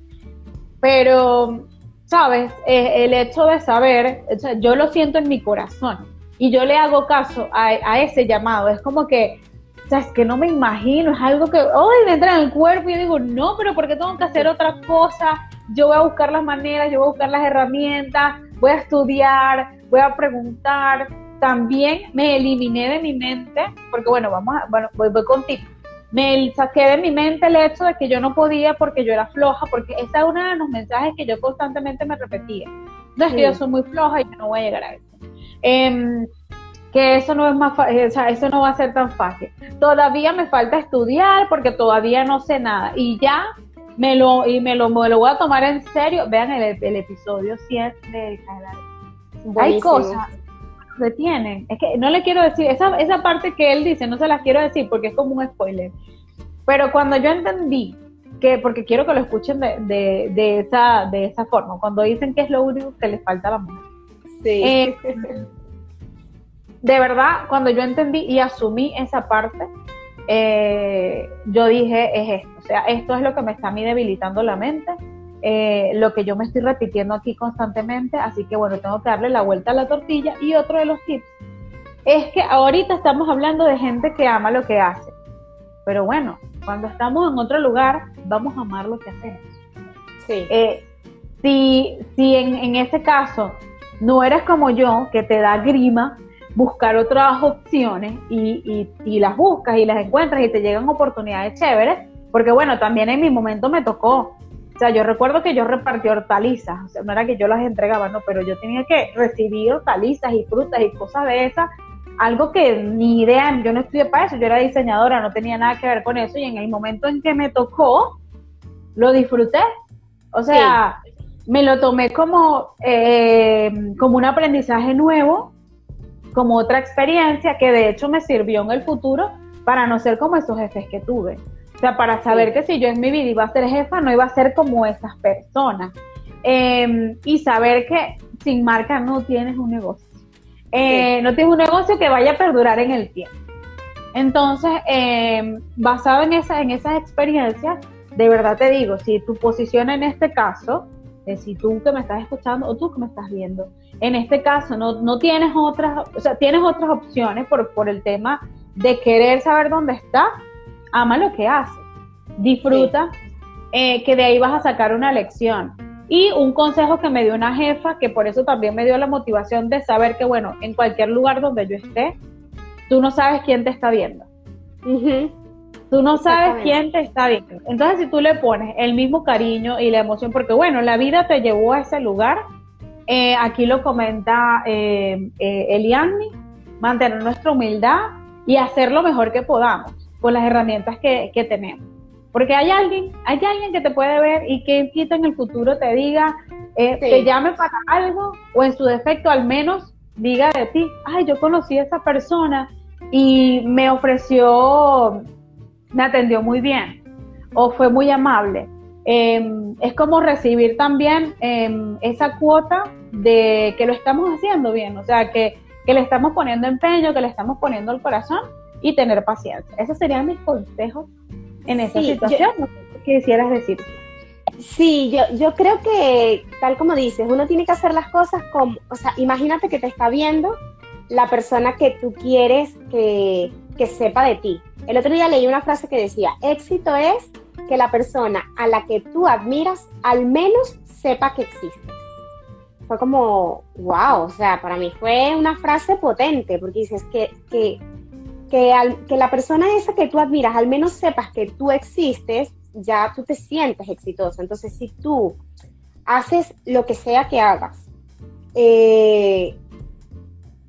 Pero, ¿sabes? Eh, el hecho de saber, o sea, yo lo siento en mi corazón y yo le hago caso a, a ese llamado. Es como que o sea, es que no me imagino, es algo que hoy me entra en el cuerpo y digo, no, pero ¿por qué tengo que hacer otra cosa? Yo voy a buscar las maneras, yo voy a buscar las herramientas, voy a estudiar, voy a preguntar. También me eliminé de mi mente, porque bueno, vamos a, bueno, voy, voy contigo. Me saqué de mi mente el hecho de que yo no podía porque yo era floja, porque ese es uno de los mensajes que yo constantemente me repetía. No es que yo soy muy floja y yo no voy a llegar a eso. Eh, que eso no es más o sea, eso no va a ser tan fácil. Todavía me falta estudiar porque todavía no sé nada y ya me lo y me lo, lo voy a tomar en serio. Vean el, el episodio 100 del canal. Hay cosas que tienen. Es que no le quiero decir esa esa parte que él dice, no se las quiero decir porque es como un spoiler. Pero cuando yo entendí que porque quiero que lo escuchen de, de, de esa de esa forma, cuando dicen que es lo único que les falta a la mujer. Sí. Eh, de verdad, cuando yo entendí y asumí esa parte, eh, yo dije, es esto, o sea, esto es lo que me está a mí debilitando la mente, eh, lo que yo me estoy repitiendo aquí constantemente, así que bueno, tengo que darle la vuelta a la tortilla. Y otro de los tips es que ahorita estamos hablando de gente que ama lo que hace, pero bueno, cuando estamos en otro lugar, vamos a amar lo que hacemos. Sí. Eh, si si en, en ese caso no eres como yo, que te da grima buscar otras opciones y, las buscas y las encuentras y te llegan oportunidades chéveres, porque bueno, también en mi momento me tocó. O sea, yo recuerdo que yo repartí hortalizas, o sea, no era que yo las entregaba, no, pero yo tenía que recibir hortalizas y frutas y cosas de esas, algo que ni idea, yo no estudié para eso, yo era diseñadora, no tenía nada que ver con eso y en el momento en que me tocó, lo disfruté. O sea, me lo tomé como, eh, como un aprendizaje nuevo como otra experiencia que de hecho me sirvió en el futuro para no ser como esos jefes que tuve. O sea, para saber que si yo en mi vida iba a ser jefa, no iba a ser como esas personas. Em, y saber que sin marca no tienes un negocio. Eh, no tienes un negocio que vaya a perdurar en el tiempo. Entonces, em, basado en, esa, en esas experiencias, de verdad te digo, si tu posición en este caso, es si tú que me estás escuchando o tú que me estás viendo, en este caso no, no tienes otras, o sea, tienes otras opciones por, por el tema de querer saber dónde está, ama lo que haces, disfruta, eh, que de ahí vas a sacar una lección. Y un consejo que me dio una jefa, que por eso también me dio la motivación de saber que, bueno, en cualquier lugar donde yo esté, tú no sabes quién te está viendo. Tú no sabes quién te está viendo. Entonces, si tú le pones el mismo cariño y la emoción, porque bueno, la vida te llevó a ese lugar, eh, aquí lo comenta eh, eh, Eliani, mantener nuestra humildad y hacer lo mejor que podamos con las herramientas que, tenemos. Porque hay alguien, hay alguien que te puede ver y que quita en el futuro te diga, eh, te llame para algo o en su defecto al menos diga de ti, ay, yo conocí a esa persona y me ofreció, me atendió muy bien o fue muy amable. Em, es como recibir también em, esa cuota de que lo estamos haciendo bien, o sea, que, le estamos poniendo empeño, que le estamos poniendo el corazón y tener paciencia. Esos serían mis consejos en esa situación. ¿Qué quisieras decir? Sí, yo, yo creo que, tal como dices, uno tiene que hacer las cosas como, o sea, imagínate que te está viendo la persona que tú quieres que, que sepa de ti. El otro día leí una frase que decía, éxito es que la persona a la que tú admiras al menos sepa que existe. Fue como, wow, o sea, para mí fue una frase potente, porque dices que, que, que, la persona esa que tú admiras al menos sepas que tú existes, ya tú te sientes exitoso. Entonces, si tú haces lo que sea que hagas, eh,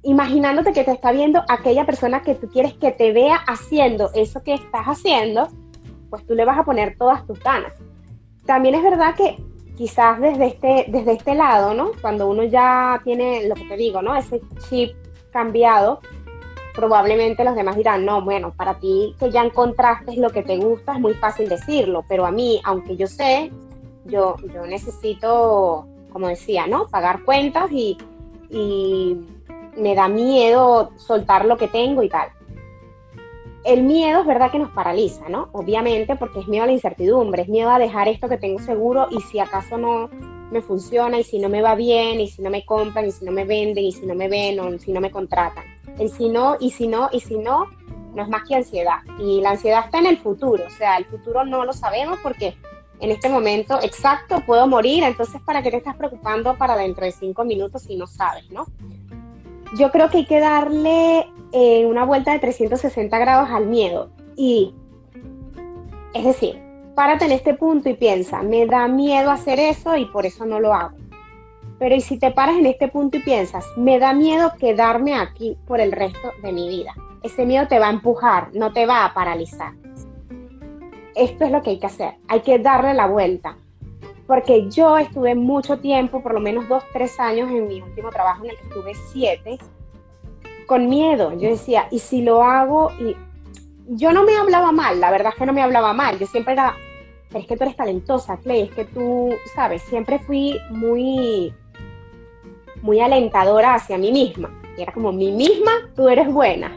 imaginándote que te está viendo aquella persona que tú quieres que te vea haciendo eso que estás haciendo, pues tú le vas a poner todas tus ganas. También es verdad que quizás desde este, desde este lado, ¿no? Cuando uno ya tiene, lo que te digo, ¿no? Ese chip cambiado, probablemente los demás dirán, no, bueno, para ti que ya encontraste lo que te gusta es muy fácil decirlo, pero a mí, aunque yo sé, yo, yo necesito, como decía, ¿no? Pagar cuentas y, y me da miedo soltar lo que tengo y tal. El miedo es verdad que nos paraliza, ¿no? Obviamente porque es miedo a la incertidumbre, es miedo a dejar esto que tengo seguro y si acaso no me funciona y si no me va bien y si no me compran y si no me venden y si no me ven o si no me contratan. El si no y si no y si no no es más que ansiedad. Y la ansiedad está en el futuro, o sea, el futuro no lo sabemos porque en este momento exacto puedo morir, entonces ¿para qué te estás preocupando para dentro de cinco minutos si no sabes, no? yo creo que hay que darle eh, una vuelta de 360 grados al miedo. Y, es decir, párate en este punto y piensa, me da miedo hacer eso y por eso no lo hago. Pero y si te paras en este punto y piensas, me da miedo quedarme aquí por el resto de mi vida. Ese miedo te va a empujar, no te va a paralizar. Esto es lo que hay que hacer. Hay que darle la vuelta porque yo estuve mucho tiempo, por lo menos dos, tres años en mi último trabajo en el que estuve siete, con miedo. Yo decía, ¿y si lo hago? Y yo no me hablaba mal, la verdad es que no me hablaba mal. Yo siempre era, pero es que tú eres talentosa, Clay, es que tú, sabes, siempre fui muy, muy alentadora hacia mí misma. Era como, mi misma, tú eres buena.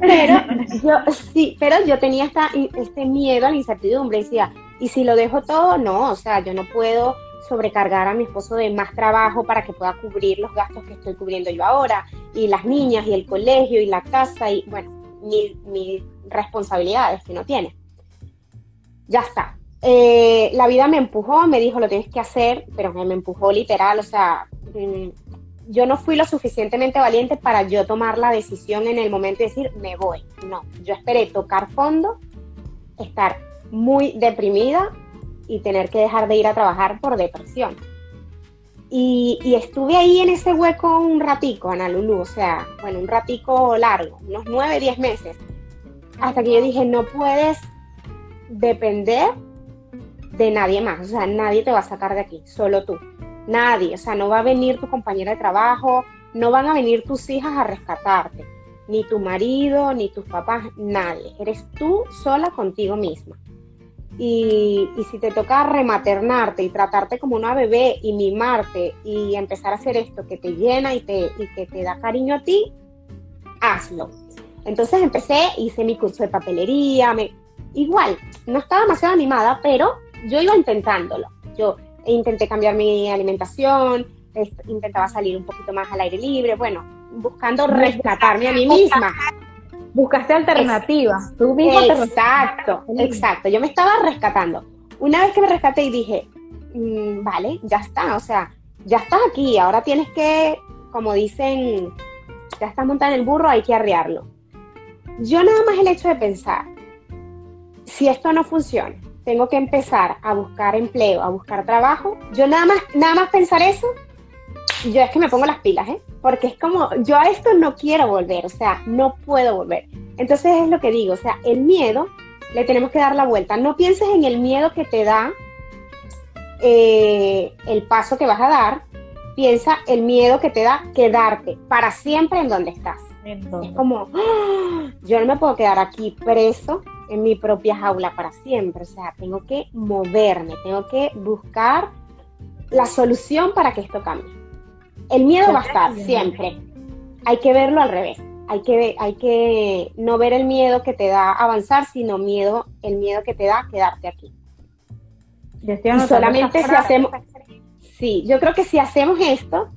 Pero yo, sí, pero yo tenía esta, este miedo a la incertidumbre. Decía, y si lo dejo todo, no, o sea, yo no puedo sobrecargar a mi esposo de más trabajo para que pueda cubrir los gastos que estoy cubriendo yo ahora, y las niñas, y el colegio, y la casa, y bueno, mil, responsabilidades que no tiene. Ya está. Eh, la vida me empujó, me dijo, lo tienes que hacer, pero me, me empujó literal, o sea, mm, yo no fui lo suficientemente valiente para yo tomar la decisión en el momento de decir, me voy. No, yo esperé tocar fondo, estar muy deprimida y tener que dejar de ir a trabajar por depresión. Y, estuve ahí en ese hueco un ratico, Ana Lulu, o sea, bueno, un ratico largo, unos nueve, diez meses, hasta que yo dije, no puedes depender de nadie más, o sea, nadie te va a sacar de aquí, solo tú, nadie, o sea, no va a venir tu compañera de trabajo, no van a venir tus hijas a rescatarte, ni tu marido, ni tus papás, nadie, eres tú sola contigo misma. Y, si te toca rematernarte y tratarte como una bebé y mimarte y empezar a hacer esto que te llena y, te, y que te da cariño a ti, hazlo. Entonces empecé, hice mi curso de papelería, me, igual, no estaba demasiado animada, pero yo iba intentándolo. Yo intenté cambiar mi alimentación, intentaba salir un poquito más al aire libre, bueno, buscando rescatarme a mí misma. Buscaste alternativas, tú Exacto, exacto. Yo me estaba rescatando. Una vez que me rescaté y dije, mm, vale, ya está, o sea, ya estás aquí, ahora tienes que, como dicen, ya estás montado en el burro, hay que arrearlo. Yo nada más el hecho de pensar, si esto no funciona, tengo que empezar a buscar empleo, a buscar trabajo, yo nada más, nada más pensar eso, yo es que me pongo las pilas, ¿eh? Porque es como, yo a esto no quiero volver, o sea, no puedo volver. Entonces es lo que digo, o sea, el miedo le tenemos que dar la vuelta. No pienses en el miedo que te da eh, el paso que vas a dar, piensa el miedo que te da quedarte para siempre en donde estás. Es como, ¡ah! yo no me puedo quedar aquí preso en mi propia jaula para siempre, o sea, tengo que moverme, tengo que buscar la solución para que esto cambie. El miedo va a estar siempre. Hay que verlo al revés. Hay que, hay que no ver el miedo que te da avanzar, sino miedo, el miedo que te da quedarte aquí. Y solamente si hacemos, sí, yo creo que si hacemos esto,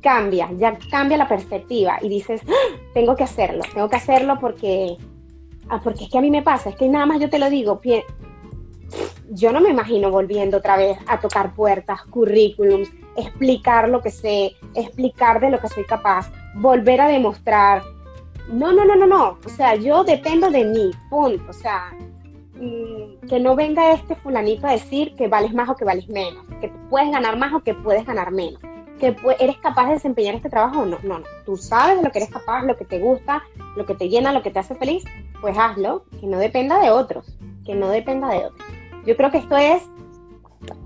cambia, ya cambia la perspectiva y dices, ¡Ah! tengo que hacerlo, tengo que hacerlo porque, ah, porque es que a mí me pasa, es que nada más yo te lo digo, yo no me imagino volviendo otra vez a tocar puertas, currículums, explicar lo que sé, explicar de lo que soy capaz, volver a demostrar. No, no, no, no, no. O sea, yo dependo de mí, punto. O sea, mm, que no venga este fulanito a decir que vales más o que vales menos, que puedes ganar más o que puedes ganar menos. Que eres capaz de desempeñar este trabajo o no. No, no. Tú sabes de lo que eres capaz, lo que te gusta, lo que te llena, lo que te hace feliz, pues hazlo, que no dependa de otros, que no dependa de otros. Yo creo que esto es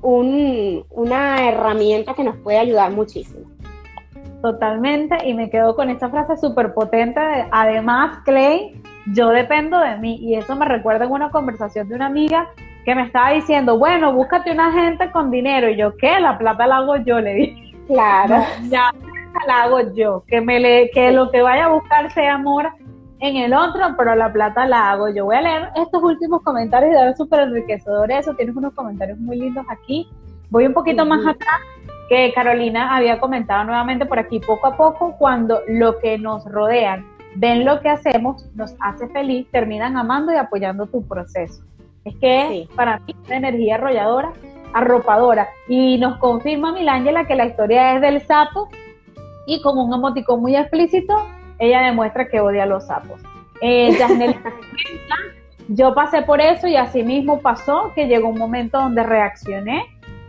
una herramienta que nos puede ayudar muchísimo. Totalmente, y me quedo con esta frase súper potente además, Clay, yo dependo de mí, y eso me recuerda en una conversación de una amiga que me estaba diciendo, bueno, búscate una gente con dinero, y yo, ¿qué? La plata la hago yo, le dije. Claro. ya la hago yo, que, me le, que lo que vaya a buscar sea amor en el otro, pero la plata la hago yo. Voy a leer estos últimos comentarios y dar súper enriquecedores. Eso tienes unos comentarios muy lindos aquí. Voy un poquito más atrás que Carolina había comentado nuevamente por aquí poco a poco, cuando lo que nos rodean ven lo que hacemos, nos hace feliz, terminan amando y apoyando tu proceso. Es que es para mí una energía arrolladora, arropadora. Y nos confirma Milángela que la historia es del sapo y con un emoticón muy explícito ella demuestra que odia a los sapos. Eh, yo pasé por eso y así mismo pasó que llegó un momento donde reaccioné.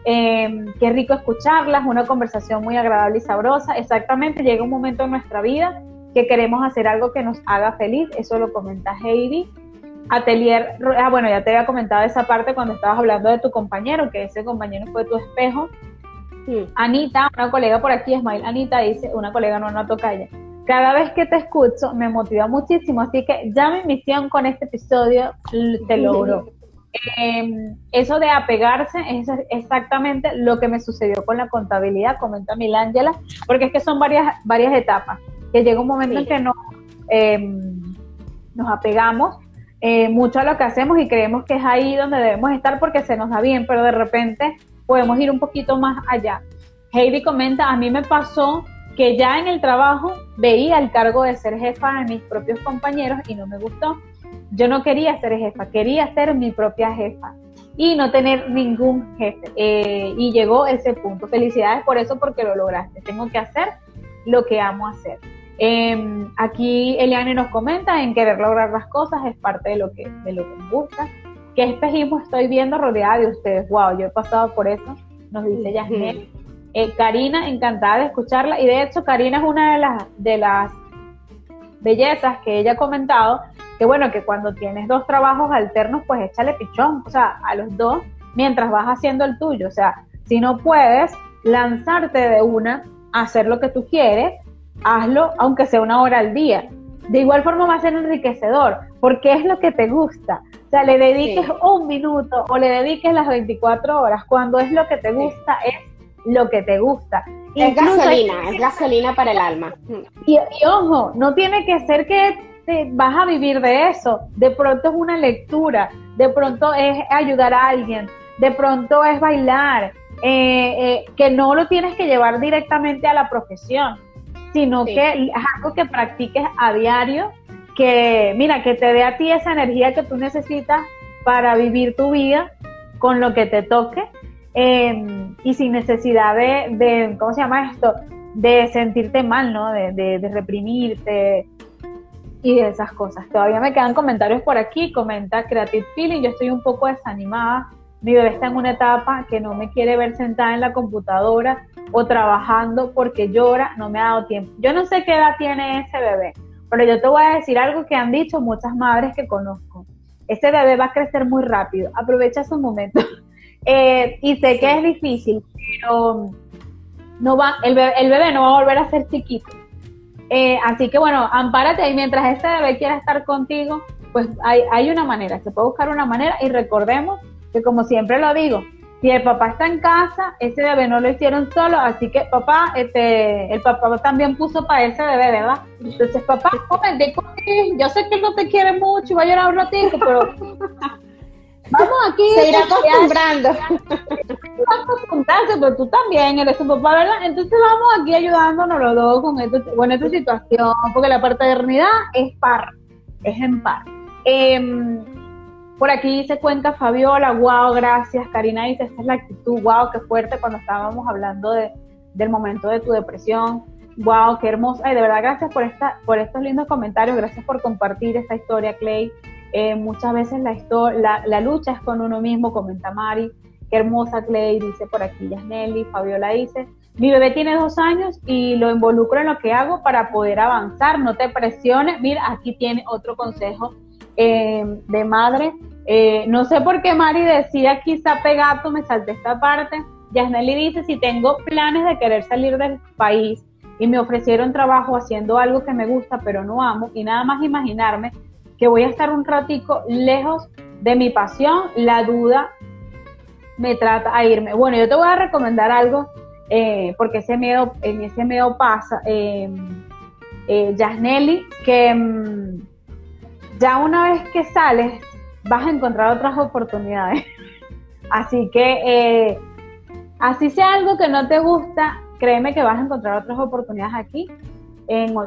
Em, qué rico escucharlas, una conversación muy agradable y sabrosa. Exactamente, llega un momento en nuestra vida que queremos hacer algo que nos haga feliz, eso lo comenta Heidi. Atelier, ah, bueno, ya te había comentado esa parte cuando estabas hablando de tu compañero, que ese compañero fue tu espejo. Anita, una colega por aquí, Smile Anita, dice, una colega no, no tocaya cada vez que te escucho me motiva muchísimo, así que ya mi misión con este episodio te logró. Em, eso de apegarse es exactamente lo que me sucedió con la contabilidad, comenta Milángela, porque es que son varias, varias etapas, que llega un momento en que no, em, nos apegamos eh, mucho a lo que hacemos y creemos que es ahí donde debemos estar porque se nos da bien, pero de repente podemos ir un poquito más allá. Heidi comenta, a mí me pasó que ya en el trabajo veía el cargo de ser jefa de mis propios compañeros y no me gustó. Yo no quería ser jefa, quería ser mi propia jefa y no tener ningún jefe. Eh, y llegó ese punto. Felicidades por eso porque lo lograste. Tengo que hacer lo que amo hacer. Em, aquí Eliane nos comenta en querer lograr las cosas es parte de lo que, de lo que me gusta. ¿Qué espejismo estoy viendo rodeada de ustedes? Wow, yo he pasado por eso, nos dice Yasmel. Eh, Karina, encantada de escucharla. Y de hecho, Karina es una de las, de las bellezas que ella ha comentado, que bueno, que cuando tienes dos trabajos alternos, pues échale pichón, o sea, a los dos, mientras vas haciendo el tuyo. O sea, si no puedes lanzarte de una a hacer lo que tú quieres, hazlo aunque sea una hora al día. De igual forma va a ser enriquecedor, porque es lo que te gusta. O sea, le dediques un minuto o le dediques las 24 horas. Cuando es lo que te gusta, es lo que te gusta. Es gasolina, es gasolina para el alma. Y, ojo, no tiene que ser que te vas a vivir de eso. De pronto es una lectura, de pronto es ayudar a alguien, de pronto es bailar, eh, eh, que no lo tienes que llevar directamente a la profesión, sino que es algo que practiques a diario, que mira, que te dé a ti esa energía que tú necesitas para vivir tu vida con lo que te toque Em, y sin necesidad de, ¿cómo se llama esto? De sentirte mal, ¿no? De, reprimirte y de esas cosas. Todavía me quedan comentarios por aquí, comenta Creative Feeling, yo estoy un poco desanimada, mi bebé está en una etapa que no me quiere ver sentada en la computadora o trabajando porque llora, no me ha dado tiempo. Yo no sé qué edad tiene ese bebé, pero yo te voy a decir algo que han dicho muchas madres que conozco. Ese bebé va a crecer muy rápido, aprovecha su momento. Eh, y sé que es difícil, pero no va, el, bebé, no va a volver a ser chiquito. Eh, así que bueno, ampárate y mientras este bebé quiera estar contigo, pues hay, hay una manera, se puede buscar una manera y recordemos que como siempre lo digo, si el papá está en casa, ese bebé no lo hicieron solo, así que papá, este, el papá también puso para ese bebé, ¿verdad? Entonces, papá, yo sé que no te quiere mucho y va a llorar un ratito, pero Vamos aquí. Se irá acostumbrando. acostumbrarse, pero tú también eres su papá, ¿verdad? Entonces vamos aquí ayudándonos los dos con, esto, con esta situación, porque la paternidad es par, es en par. Em, por aquí se cuenta Fabiola, wow, gracias. Karina dice, esta es la actitud, wow, qué fuerte cuando estábamos hablando de, del momento de tu depresión. Wow, qué hermosa. Ay, de verdad, gracias por, esta, por estos lindos comentarios, gracias por compartir esta historia, Clay. Eh, muchas veces la, la, lucha es con uno mismo, comenta Mari. Qué hermosa Clay, dice por aquí Yasnelli. Fabiola dice, mi bebé tiene dos años y lo involucro en lo que hago para poder avanzar, no te presiones. Mira, aquí tiene otro consejo eh, de madre. Eh, no sé por qué Mari decía quizá pegato, me salté esta parte. Yasneli dice, si tengo planes de querer salir del país y me ofrecieron trabajo haciendo algo que me gusta pero no amo y nada más imaginarme que voy a estar un ratico lejos de mi pasión, la duda me trata a irme. Bueno, yo te voy a recomendar algo eh, porque ese miedo, en ese miedo pasa, eh, Yasneli, que mm, ya una vez que sales vas a encontrar otras oportunidades. Así que, eh, así sea algo que no te gusta, créeme que vas a encontrar otras oportunidades aquí.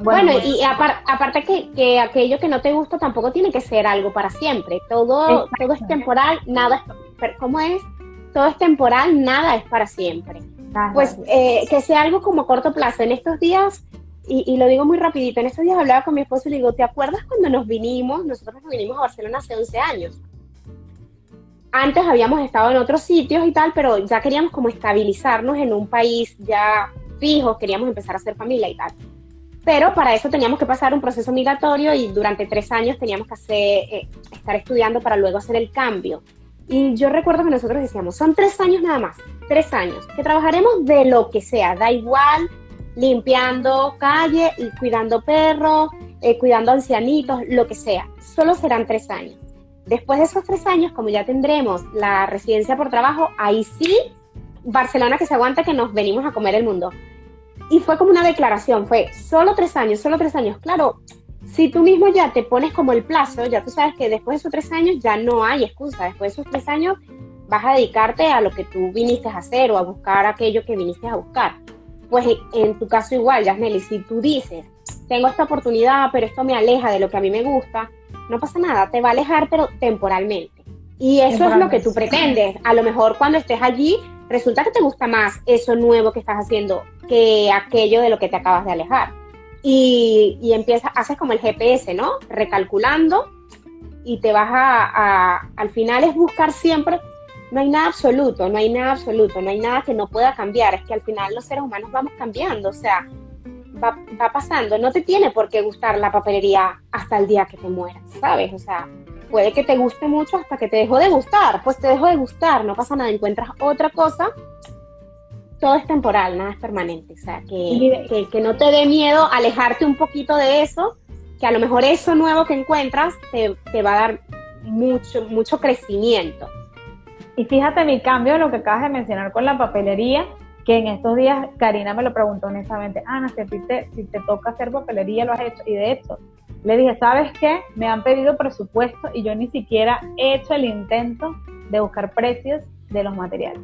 bueno, y aparte que, que, aquello que no te gusta tampoco tiene que ser algo para siempre. Todo, todo es temporal, nada es, ¿cómo es? Todo es temporal, nada es para siempre. Pues eh, que sea algo como a corto plazo. En estos días, y, lo digo muy rapidito, en estos días hablaba con mi esposo y le digo, ¿te acuerdas cuando nos vinimos? Nosotros nos vinimos a Barcelona hace 11 años. Antes habíamos estado en otros sitios y tal, pero ya queríamos como estabilizarnos en un país ya fijo, queríamos empezar a hacer familia y tal. Pero para eso teníamos que pasar un proceso migratorio y durante tres años teníamos que hacer, eh, estar estudiando para luego hacer el cambio. Y yo recuerdo que nosotros decíamos, son tres años nada más, tres años, que trabajaremos de lo que sea, da igual, limpiando calle, y cuidando perros, eh, cuidando ancianitos, lo que sea. Solo serán tres años. Después de esos tres años, como ya tendremos la residencia por trabajo, ahí sí, Barcelona que se aguanta que nos venimos a comer el mundo. Y fue como una declaración, fue solo tres años, solo tres años. Claro, si tú mismo ya te pones como el plazo, ya tú sabes que después de esos tres años ya no hay excusa. Después de esos tres años vas a dedicarte a lo que tú viniste a hacer o a buscar aquello que viniste a buscar. Pues en tu caso igual, Yasmeli, si tú dices, tengo esta oportunidad, pero esto me aleja de lo que a mí me gusta, no pasa nada, te va a alejar, pero temporalmente. Y eso es lo que tú pretendes. A lo mejor cuando estés allí, resulta que te gusta más eso nuevo que estás haciendo que aquello de lo que te acabas de alejar y, y empiezas, haces como el GPS, ¿no? Recalculando y te vas a, al final es buscar siempre, no hay nada absoluto, no hay nada absoluto, no hay nada que no pueda cambiar, es que al final los seres humanos vamos cambiando, o sea, va, va pasando, no te tiene por qué gustar la papelería hasta el día que te mueras, ¿sabes? O sea, puede que te guste mucho hasta que te dejó de gustar, pues te dejó de gustar, no pasa nada, encuentras otra cosa todo es temporal, nada es permanente. O sea, que, que, no te dé miedo alejarte un poquito de eso, que a lo mejor eso nuevo que encuentras te, te va a dar mucho, mucho crecimiento. Y fíjate mi cambio, lo que acabas de mencionar con la papelería, que en estos días Karina me lo preguntó honestamente, Ana, si te, si te toca hacer papelería, lo has hecho. Y de hecho, le dije, ¿sabes qué? Me han pedido presupuesto y yo ni siquiera he hecho el intento de buscar precios de los materiales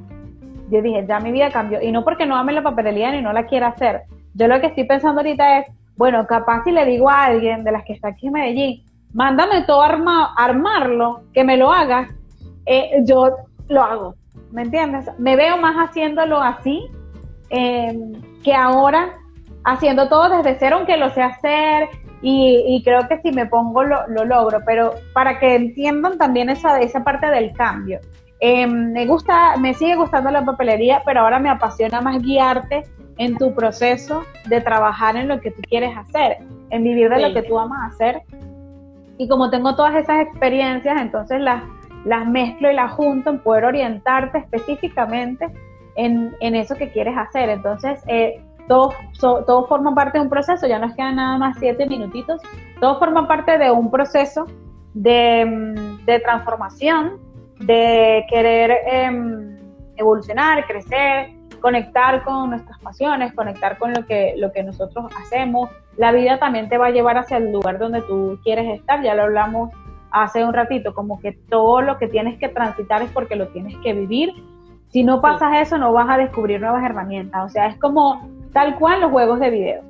yo dije, ya mi vida cambió. Y no porque no ame la papelería ni no la quiera hacer. Yo lo que estoy pensando ahorita es, bueno, capaz si le digo a alguien de las que está aquí en Medellín, mándame todo arma, armarlo, que me lo hagas, eh, yo lo hago. ¿Me entiendes? Me veo más haciéndolo así em, que ahora haciendo todo desde cero, aunque lo sé hacer. Y, creo que si me pongo lo, lo, logro, pero para que entiendan también esa, esa parte del cambio. Em, me gusta, me sigue gustando la papelería, pero ahora me apasiona más guiarte en tu proceso de trabajar en lo que tú quieres hacer, en vivir de lo que tú amas hacer. Y como tengo todas esas experiencias, entonces las, las mezclo y las junto en poder orientarte específicamente en, en eso que quieres hacer. Entonces, eh, todo, todo forma parte de un proceso, ya nos quedan nada más siete minutitos, todo forma parte de un proceso de, de transformación de querer em, evolucionar, crecer, conectar con nuestras pasiones, conectar con lo que, lo que nosotros hacemos. La vida también te va a llevar hacia el lugar donde tú quieres estar, ya lo hablamos hace un ratito, como que todo lo que tienes que transitar es porque lo tienes que vivir. Si no pasas eso, no vas a descubrir nuevas herramientas. O sea, es como tal cual los juegos de video.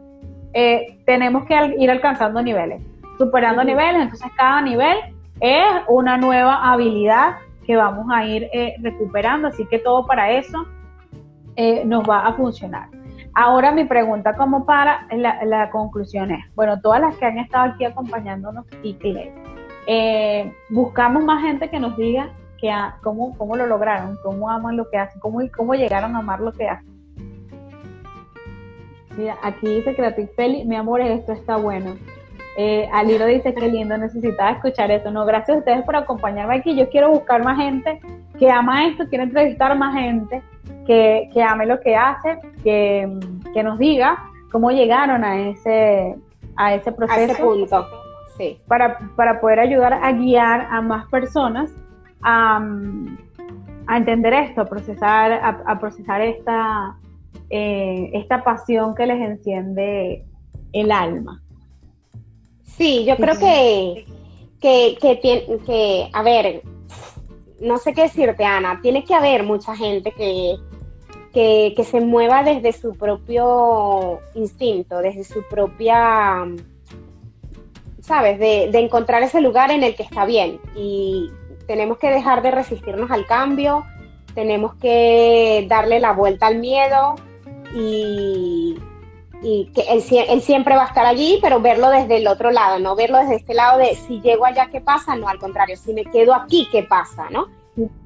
Eh, tenemos que ir alcanzando niveles, superando niveles, entonces cada nivel es una nueva habilidad que vamos a ir eh, recuperando, así que todo para eso eh, nos va a funcionar. Ahora mi pregunta como para la, conclusión es, bueno, todas las que han estado aquí acompañándonos y que eh, buscamos más gente que nos diga que cómo, cómo lo lograron, cómo aman lo que hacen, cómo, cómo llegaron a amar lo que hacen. Mira, aquí dice Creative Feli, mi amor, esto está bueno. Eh, Aliro dice, qué lindo, necesitaba escuchar esto. No, gracias a ustedes por acompañarme aquí. Yo quiero buscar más gente que ama esto, quiero entrevistar más gente que, que ame lo que hace, que, que nos diga cómo llegaron a ese, a ese proceso. A ese punto, sí. Para, para poder ayudar a guiar a más personas a, a entender esto, a procesar, a, procesar esta, eh, esta pasión que les enciende el alma. Sí, yo creo que, que, que, que, a ver, no sé qué decirte, Ana, tiene que haber mucha gente que, que, que, se mueva desde su propio instinto, desde su propia, ¿sabes? De, de, encontrar ese lugar en el que está bien. Y tenemos que dejar de resistirnos al cambio, tenemos que darle la vuelta al miedo y, y que él, siempre va a estar allí, pero verlo desde el otro lado, no verlo desde este lado de si llego allá, ¿qué pasa? No, al contrario, si me quedo aquí, ¿qué pasa? ¿no?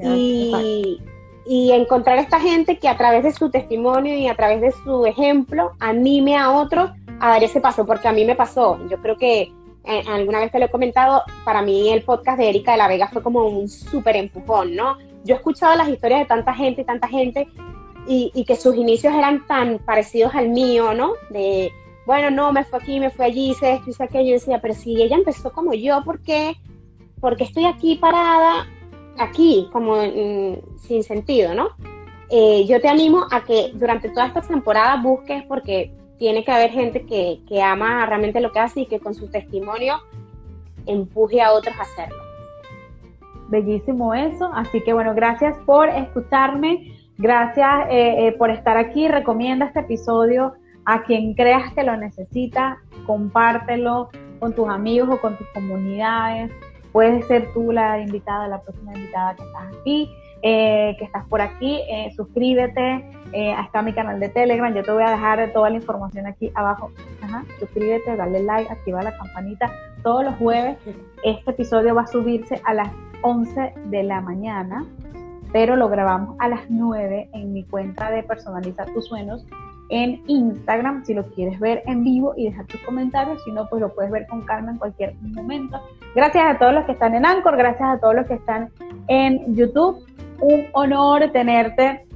y, y, encontrar a esta gente que a través de su testimonio y a través de su ejemplo anime a otros a dar ese paso, porque a mí me pasó, yo creo que eh, alguna vez te lo he comentado, para mí el podcast de Erika de la Vega fue como un súper empujón, ¿no? Yo he escuchado las historias de tanta gente y tanta gente y, que sus inicios eran tan parecidos al mío, ¿no? De, bueno, no, me fue aquí, me fue allí, hice esto, hice aquello. Decía, pero si ella empezó como yo, ¿por qué? Porque estoy aquí parada, aquí, como sin sentido, ¿no? Eh, yo te animo a que durante toda esta temporada busques, porque tiene que haber gente que, que ama realmente lo que hace y que con su testimonio empuje a otros a hacerlo. Bellísimo eso, así que bueno, gracias por escucharme. Gracias eh, eh, por estar aquí. Recomienda este episodio a quien creas que lo necesita. Compártelo con tus amigos o con tus comunidades. Puedes ser tú la invitada, la próxima invitada que estás aquí, eh, que estás por aquí. suscríbete. está mi canal de Telegram. Yo te voy a dejar toda la información aquí abajo. Suscríbete, dale like, activa la campanita. Todos los jueves este episodio va a subirse a las 11 de la mañana pero lo grabamos a las 9 en mi cuenta de Personaliza tus sueños en Instagram, si lo quieres ver en vivo y dejar tus comentarios, si no, pues lo puedes ver con calma en cualquier momento. Gracias a todos los que están en Anchor, gracias a todos los que están en YouTube. Un honor tenerte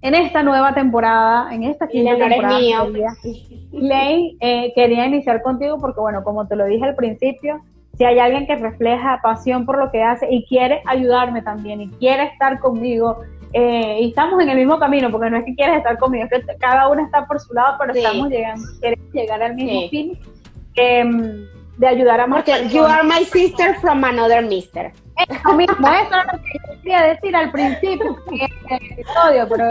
en esta nueva temporada, en esta quinta temporada. Ley, eh, quería iniciar contigo porque, bueno, como te lo dije al principio, si hay alguien que refleja pasión por lo que hace y quiere ayudarme también y quiere estar conmigo, eh, y estamos en el mismo camino, porque no es que quieres estar conmigo, es que cada uno está por su lado, pero estamos llegando, queremos llegar al mismo fin em, de ayudar a más Porque you are my sister from another mister. Eso mismo, eso es lo que yo quería decir al principio del episodio, pero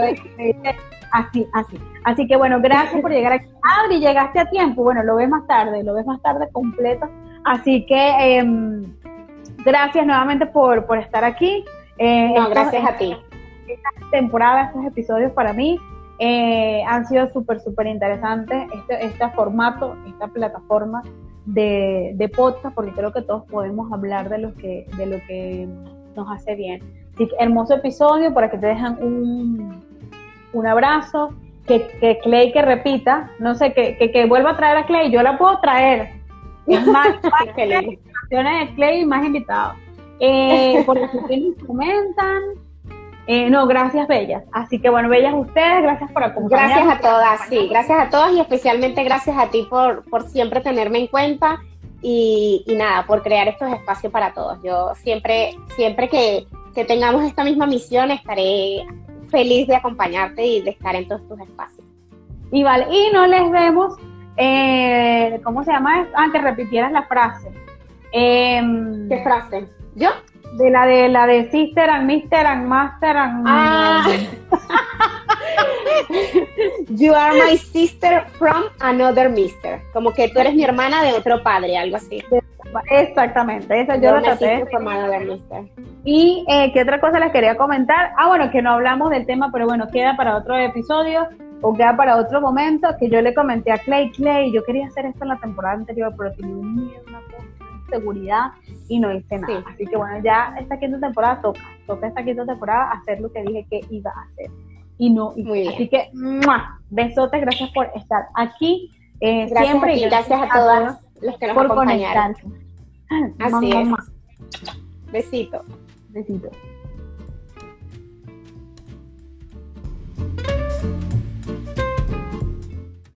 así, así. Así que bueno, gracias por llegar aquí. Adri, llegaste a tiempo, bueno, lo ves más tarde, lo ves más tarde completo Así que em, gracias nuevamente por, estar aquí. Eh, no, gracias a ti. Esta temporada, estos episodios para mí eh, han sido súper, súper interesantes. Este, este formato, esta plataforma de, de, podcast, porque creo que todos podemos hablar de lo que, de lo que nos hace bien. Así que hermoso episodio para que te dejan un, un abrazo. Que, que Clay que repita, no sé, que, que, que vuelva a traer a Clay, yo la puedo traer, es más, más de Clay más invitados. Eh, porque si comentan. Eh, no, gracias, Bellas. Así que bueno, Bellas ustedes, gracias por acompañarnos. Gracias a todas, sí, gracias a todas y especialmente gracias a ti por, por siempre tenerme en cuenta y, y nada, por crear estos espacios para todos. Yo siempre, siempre que, que tengamos esta misma misión estaré feliz de acompañarte y de estar en todos tus espacios. Y vale, y no les vemos eh, ¿cómo se llama? Ah, que repitieras la frase. Em, ¿Qué frase? ¿Yo? De la de la de Sister and Mister and Master and ah. You are my sister from another mister. Como que tú eres mi hermana de otro padre, algo así. Exactamente, eso yo lo traté. Y eh, qué otra cosa les quería comentar. Ah, bueno, que no hablamos del tema, pero bueno, queda para otro episodio o queda para otro momento, que yo le comenté a Clay, Clay, yo quería hacer esto en la temporada anterior, pero tenía un miedo, una seguridad y no hice nada. Así que bueno, ya esta quinta temporada toca, toca esta quinta temporada hacer lo que dije que iba a hacer. Y no, hice. Muy bien. así que ¡mua! besotes, gracias por estar aquí. Siempre y gracias, a todas a los que nos por acompañaron. Así es. Besito. Besito.